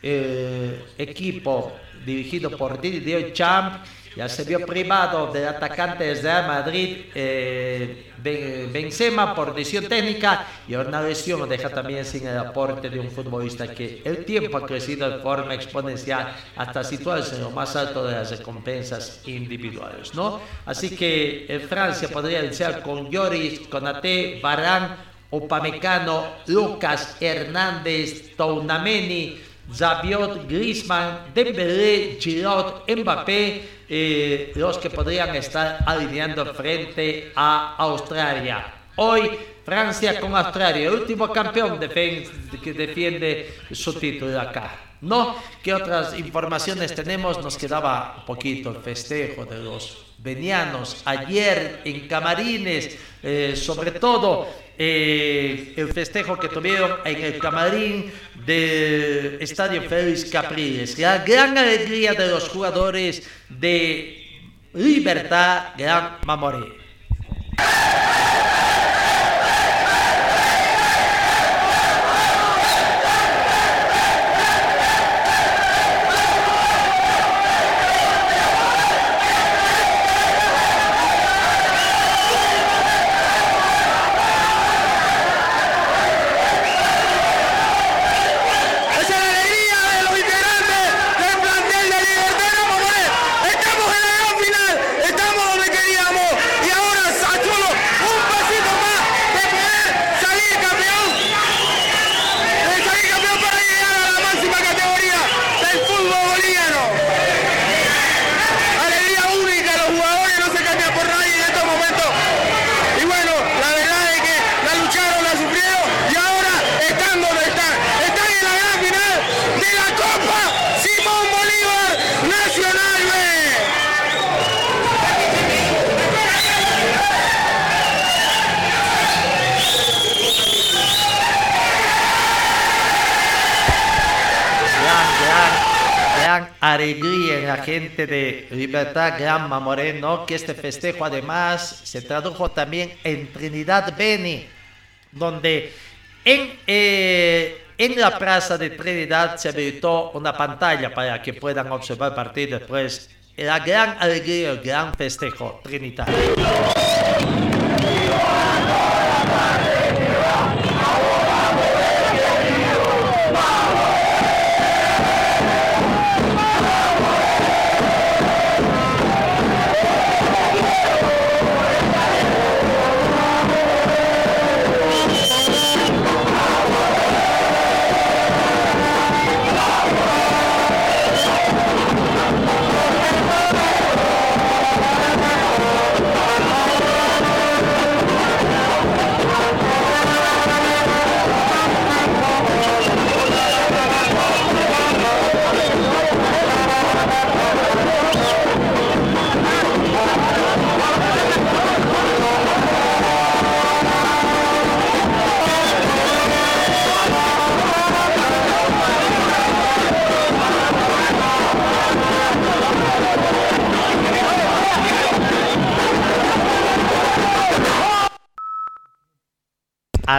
Eh, equipo dirigido por Didier Champ ya se vio privado del atacante Real Madrid, eh, Benzema, por decisión técnica y una lesión deja también sin el aporte de un futbolista que el tiempo ha crecido de forma exponencial hasta situarse en lo más alto de las recompensas individuales. ¿no? Así que en Francia podría iniciar con Lloris, Conate, Barán, Upamecano, Lucas, Hernández, Tounameni, Zabiot, Griezmann, Dembélé, Giroud, Mbappé, eh, los que podrían estar alineando frente a Australia. Hoy Francia con Australia, el último campeón que defiende su título acá. ¿No? ¿Qué otras informaciones tenemos? Nos quedaba un poquito el festejo de los venianos ayer en Camarines, eh, sobre todo eh, el festejo que tuvieron en el camarín del Estadio Félix Capriles. La gran alegría de los jugadores de Libertad Gran Mamoré. Alegría en la gente de Libertad Granma Moreno, que este festejo además se tradujo también en Trinidad Beni, donde en, eh, en la plaza de Trinidad se habilitó una pantalla para que puedan observar partido después. La gran alegría, el gran festejo trinitario.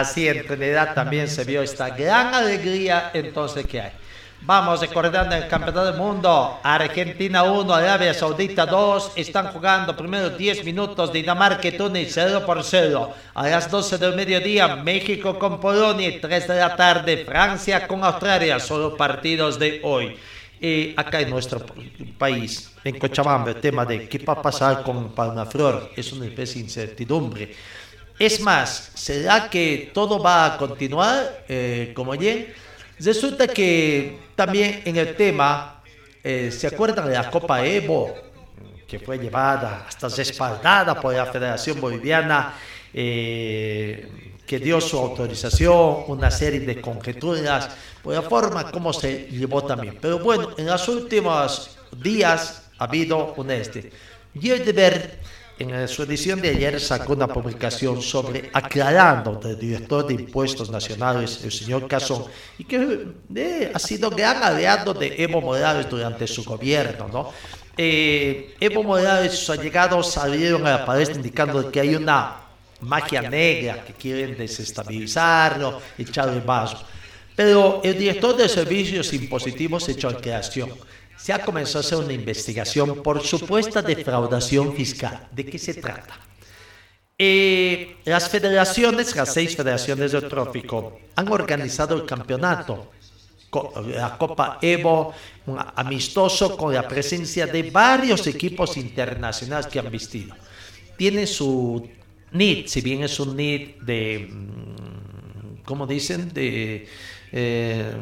Así en Trinidad también se vio esta gran alegría entonces que hay. Vamos recordando el campeonato del mundo. Argentina 1, Arabia Saudita 2. Están jugando primero 10 minutos. Dinamarca y Túnez 0 por 0. A las 12 del mediodía, México con Polonia. y 3 de la tarde, Francia con Australia. Solo partidos de hoy. Y acá en nuestro país, en Cochabamba, el tema de qué va a pasar con Palmaflor es una especie de incertidumbre. Es más, ¿será que todo va a continuar eh, como ayer? Resulta que también en el tema, eh, ¿se acuerdan de la Copa Evo? Que fue llevada hasta respaldada por la Federación Boliviana, eh, que dio su autorización, una serie de conjeturas, por la forma como se llevó también. Pero bueno, en los últimos días ha habido un este. Y el deber en su edición de ayer sacó una publicación sobre aclarando del director de impuestos nacionales, el señor Cazón, y que eh, ha sido gran aliado de Evo Morales durante su gobierno, ¿no? Eh, Evo Morales y sus allegados salieron a la palestra indicando que hay una magia negra que quieren desestabilizarlo, echarle vaso. Pero el director de servicios impositivos echó a creación se ha comenzado a hacer una investigación por supuesta defraudación fiscal. ¿De qué se trata? Eh, las federaciones, las seis federaciones del trópico, han organizado el campeonato, la Copa Evo, un amistoso con la presencia de varios equipos internacionales que han vistido. Tiene su NIT, si bien es un NIT de, mm, ¿cómo dicen? De, eh,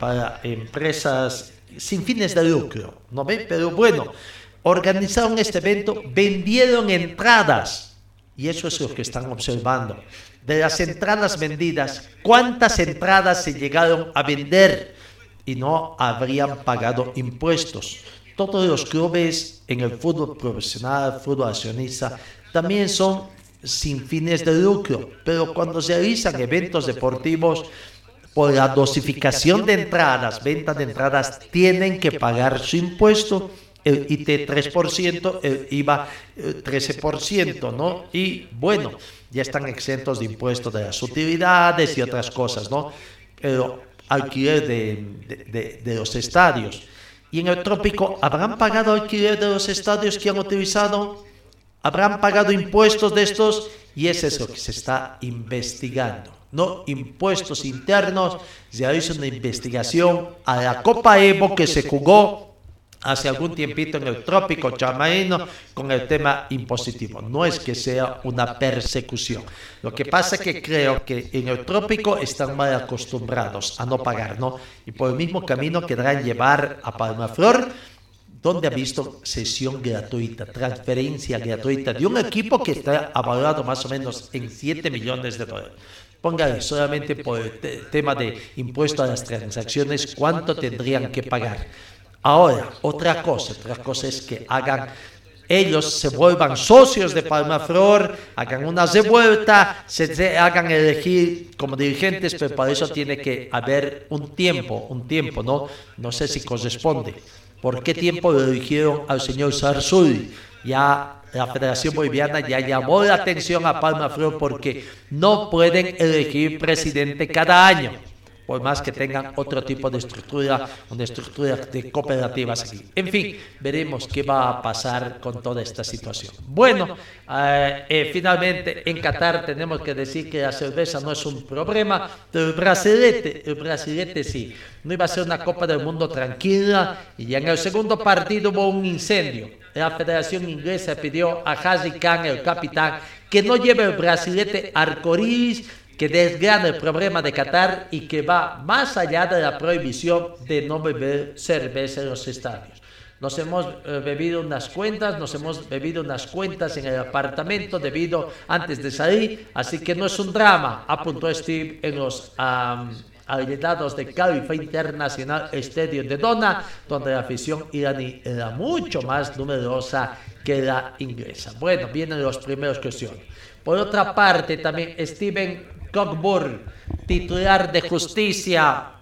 para empresas sin fines de lucro, ¿no ven? Pero bueno, organizaron este evento, vendieron entradas, y eso es lo que están observando. De las entradas vendidas, ¿cuántas entradas se llegaron a vender? Y no habrían pagado impuestos. Todos los clubes en el fútbol profesional, fútbol accionista, también son sin fines de lucro, pero cuando se realizan eventos deportivos, por la dosificación de entradas, venta de entradas, tienen que pagar su impuesto, el IT 3%, el IVA 13%, ¿no? Y bueno, ya están exentos de impuestos de las utilidades y otras cosas, ¿no? Pero alquiler de, de, los estadios. Y en el trópico, ¿habrán pagado alquiler de los estadios que han utilizado? ¿Habrán pagado impuestos de estos? Y ese es lo que se está investigando no impuestos internos, se hizo una investigación a la Copa Evo que se jugó hace algún tiempito en el trópico chamaíno con el tema impositivo. No es que sea una persecución. Lo que pasa es que creo que en el trópico están mal acostumbrados a no pagar, ¿no? Y por el mismo camino querrán llevar a Palmaflor donde ha visto sesión gratuita, transferencia gratuita de un equipo que está avalado más o menos en 7 millones de dólares. Póngale solamente por el tema de impuesto a las transacciones, cuánto tendrían que pagar. Ahora, otra cosa, otra cosa es que hagan ellos se vuelvan socios de Palmaflor, hagan una revuelta, se, hagan elegir como dirigentes, pero para eso tiene que haber un tiempo, un tiempo, ¿no? No sé si corresponde. ¿Por qué tiempo le eligieron al señor Sarzul? Ya la Federación Boliviana ya llamó la atención a Palma Flor porque no pueden elegir presidente cada año, por más que tengan otro tipo de estructura, una estructura de cooperativas aquí. En fin, veremos qué va a pasar con toda esta situación. Bueno, eh, eh, finalmente en Qatar tenemos que decir que la cerveza no es un problema, pero el brasilete, el brasilete sí. No iba a ser una Copa del Mundo tranquila y ya en el segundo partido hubo un incendio la Federación Inglesa pidió a Haji Khan, el capitán, que no lleve el brasilete arcoíris, que desgrane el problema de Qatar y que va más allá de la prohibición de no beber cerveza en los estadios. Nos hemos eh, bebido unas cuentas, nos hemos bebido unas cuentas en el apartamento debido antes de salir, así que no es un drama, apuntó Steve en los alineados de Califa Internacional Stadium de Dona, donde la afición iraní era mucho más numerosa que la inglesa. Bueno, vienen los primeros cuestiones. Por otra parte, también Steven Cockburn, titular de justicia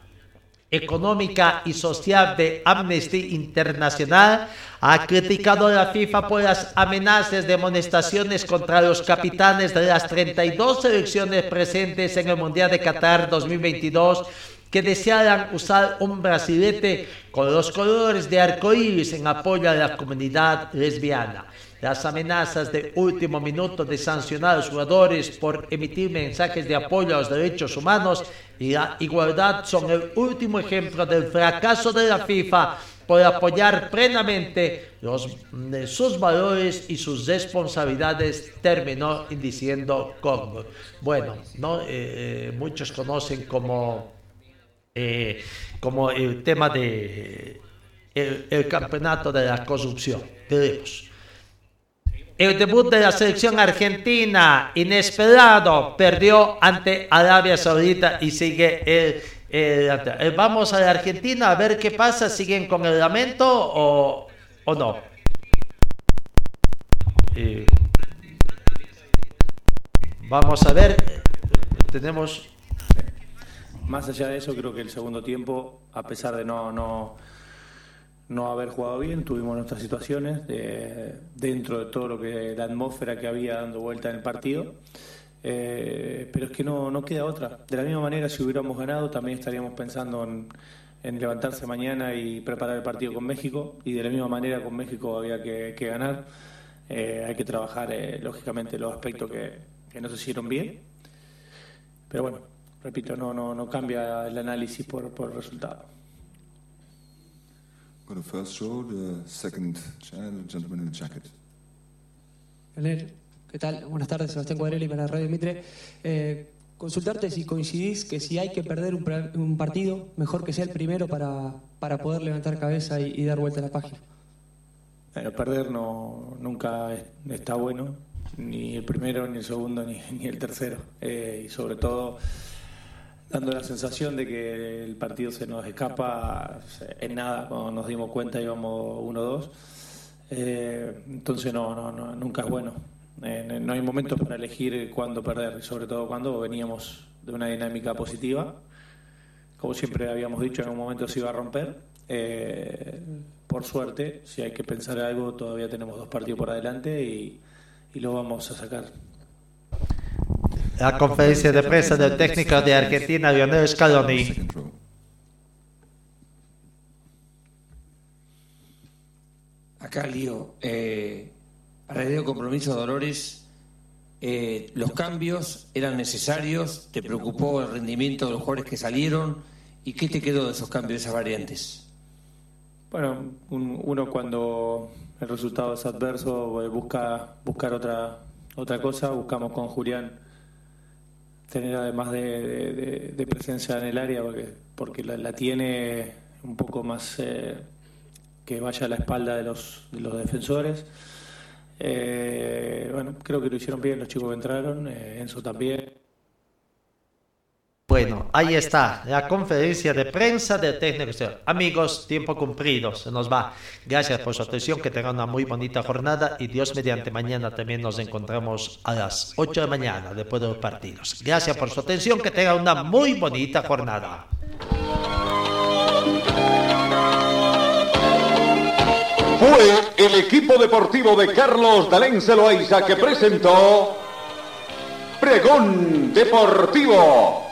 Económica y Social de Amnesty Internacional ha criticado a la FIFA por las amenazas de amonestaciones contra los capitanes de las 32 selecciones presentes en el Mundial de Qatar 2022 que desearan usar un brasilete con los colores de arcoíris en apoyo a la comunidad lesbiana. Las amenazas de último minuto de sancionar a los jugadores por emitir mensajes de apoyo a los derechos humanos y la igualdad son el último ejemplo del fracaso de la FIFA por apoyar plenamente los, sus valores y sus responsabilidades, terminó diciendo Congo. Bueno, ¿no? Eh, eh, muchos conocen como eh, como el tema de el, campeonato de la corrupción. Tenemos el debut de la selección argentina, inesperado, perdió ante Arabia Saudita y sigue el, vamos a la Argentina a ver qué pasa, siguen con el lamento o, o no. vamos a ver, tenemos más allá de eso, creo que el segundo tiempo, a pesar de no, no, no haber jugado bien, tuvimos nuestras situaciones dentro de todo lo que la atmósfera que había dando vuelta en el partido. Eh, pero es que no, no queda otra. De la misma manera, si hubiéramos ganado, también estaríamos pensando en, levantarse mañana y preparar el partido con México. Y de la misma manera, con México había que, ganar. Eh, hay que trabajar, eh, lógicamente, los aspectos que, que no se hicieron bien. Pero bueno, repito, no, no, no cambia el análisis por, por el resultado. For the first show, the second gentleman in the jacket. ¿qué tal? Buenas tardes, Sebastián Cuadrelli para Radio Mitre. Eh, consultarte si coincidís que si hay que perder un, un, partido, mejor que sea el primero para, para poder levantar cabeza y, dar vuelta a la página. Bueno, perder no, nunca está bueno, ni el primero, ni el segundo, ni, ni el tercero. Eh, y sobre todo dando la sensación de que el partido se nos escapa en nada. Cuando nos dimos cuenta íbamos 1-2. Eh, entonces no, no, no, nunca es bueno. Eh, no hay momentos para elegir cuándo perder, sobre todo cuando veníamos de una dinámica positiva. Como siempre habíamos dicho, en un momento se iba a romper. Eh, por suerte, si hay que pensar algo, todavía tenemos dos partidos por adelante y, y lo vamos a sacar la conferencia de prensa del técnico de Argentina, Lionel Scaloni. Acá, Lío, eh, para el compromiso, Dolores, eh, los cambios eran necesarios, ¿te preocupó el rendimiento de los jugadores que salieron? ¿Y qué te quedó de esos cambios, de esas variantes? Bueno, uno cuando el resultado es adverso eh, busca buscar otra otra cosa, buscamos con Julián tener además de, presencia en el área, porque, porque la, tiene un poco más eh, que vaya a la espalda de los, de los defensores. Eh, bueno, creo que lo hicieron bien los chicos que entraron, eh, Enzo también. Bueno, ahí está la conferencia de prensa del técnico. Amigos, tiempo cumplido, se nos va. Gracias por su atención, que tengan una muy bonita jornada y Dios mediante mañana también nos encontramos a las 8 de la mañana después de los partidos. Gracias por su atención, que tengan una muy bonita jornada. Fue el equipo deportivo de Carlos Dalén Celoaiza que presentó Pregón Deportivo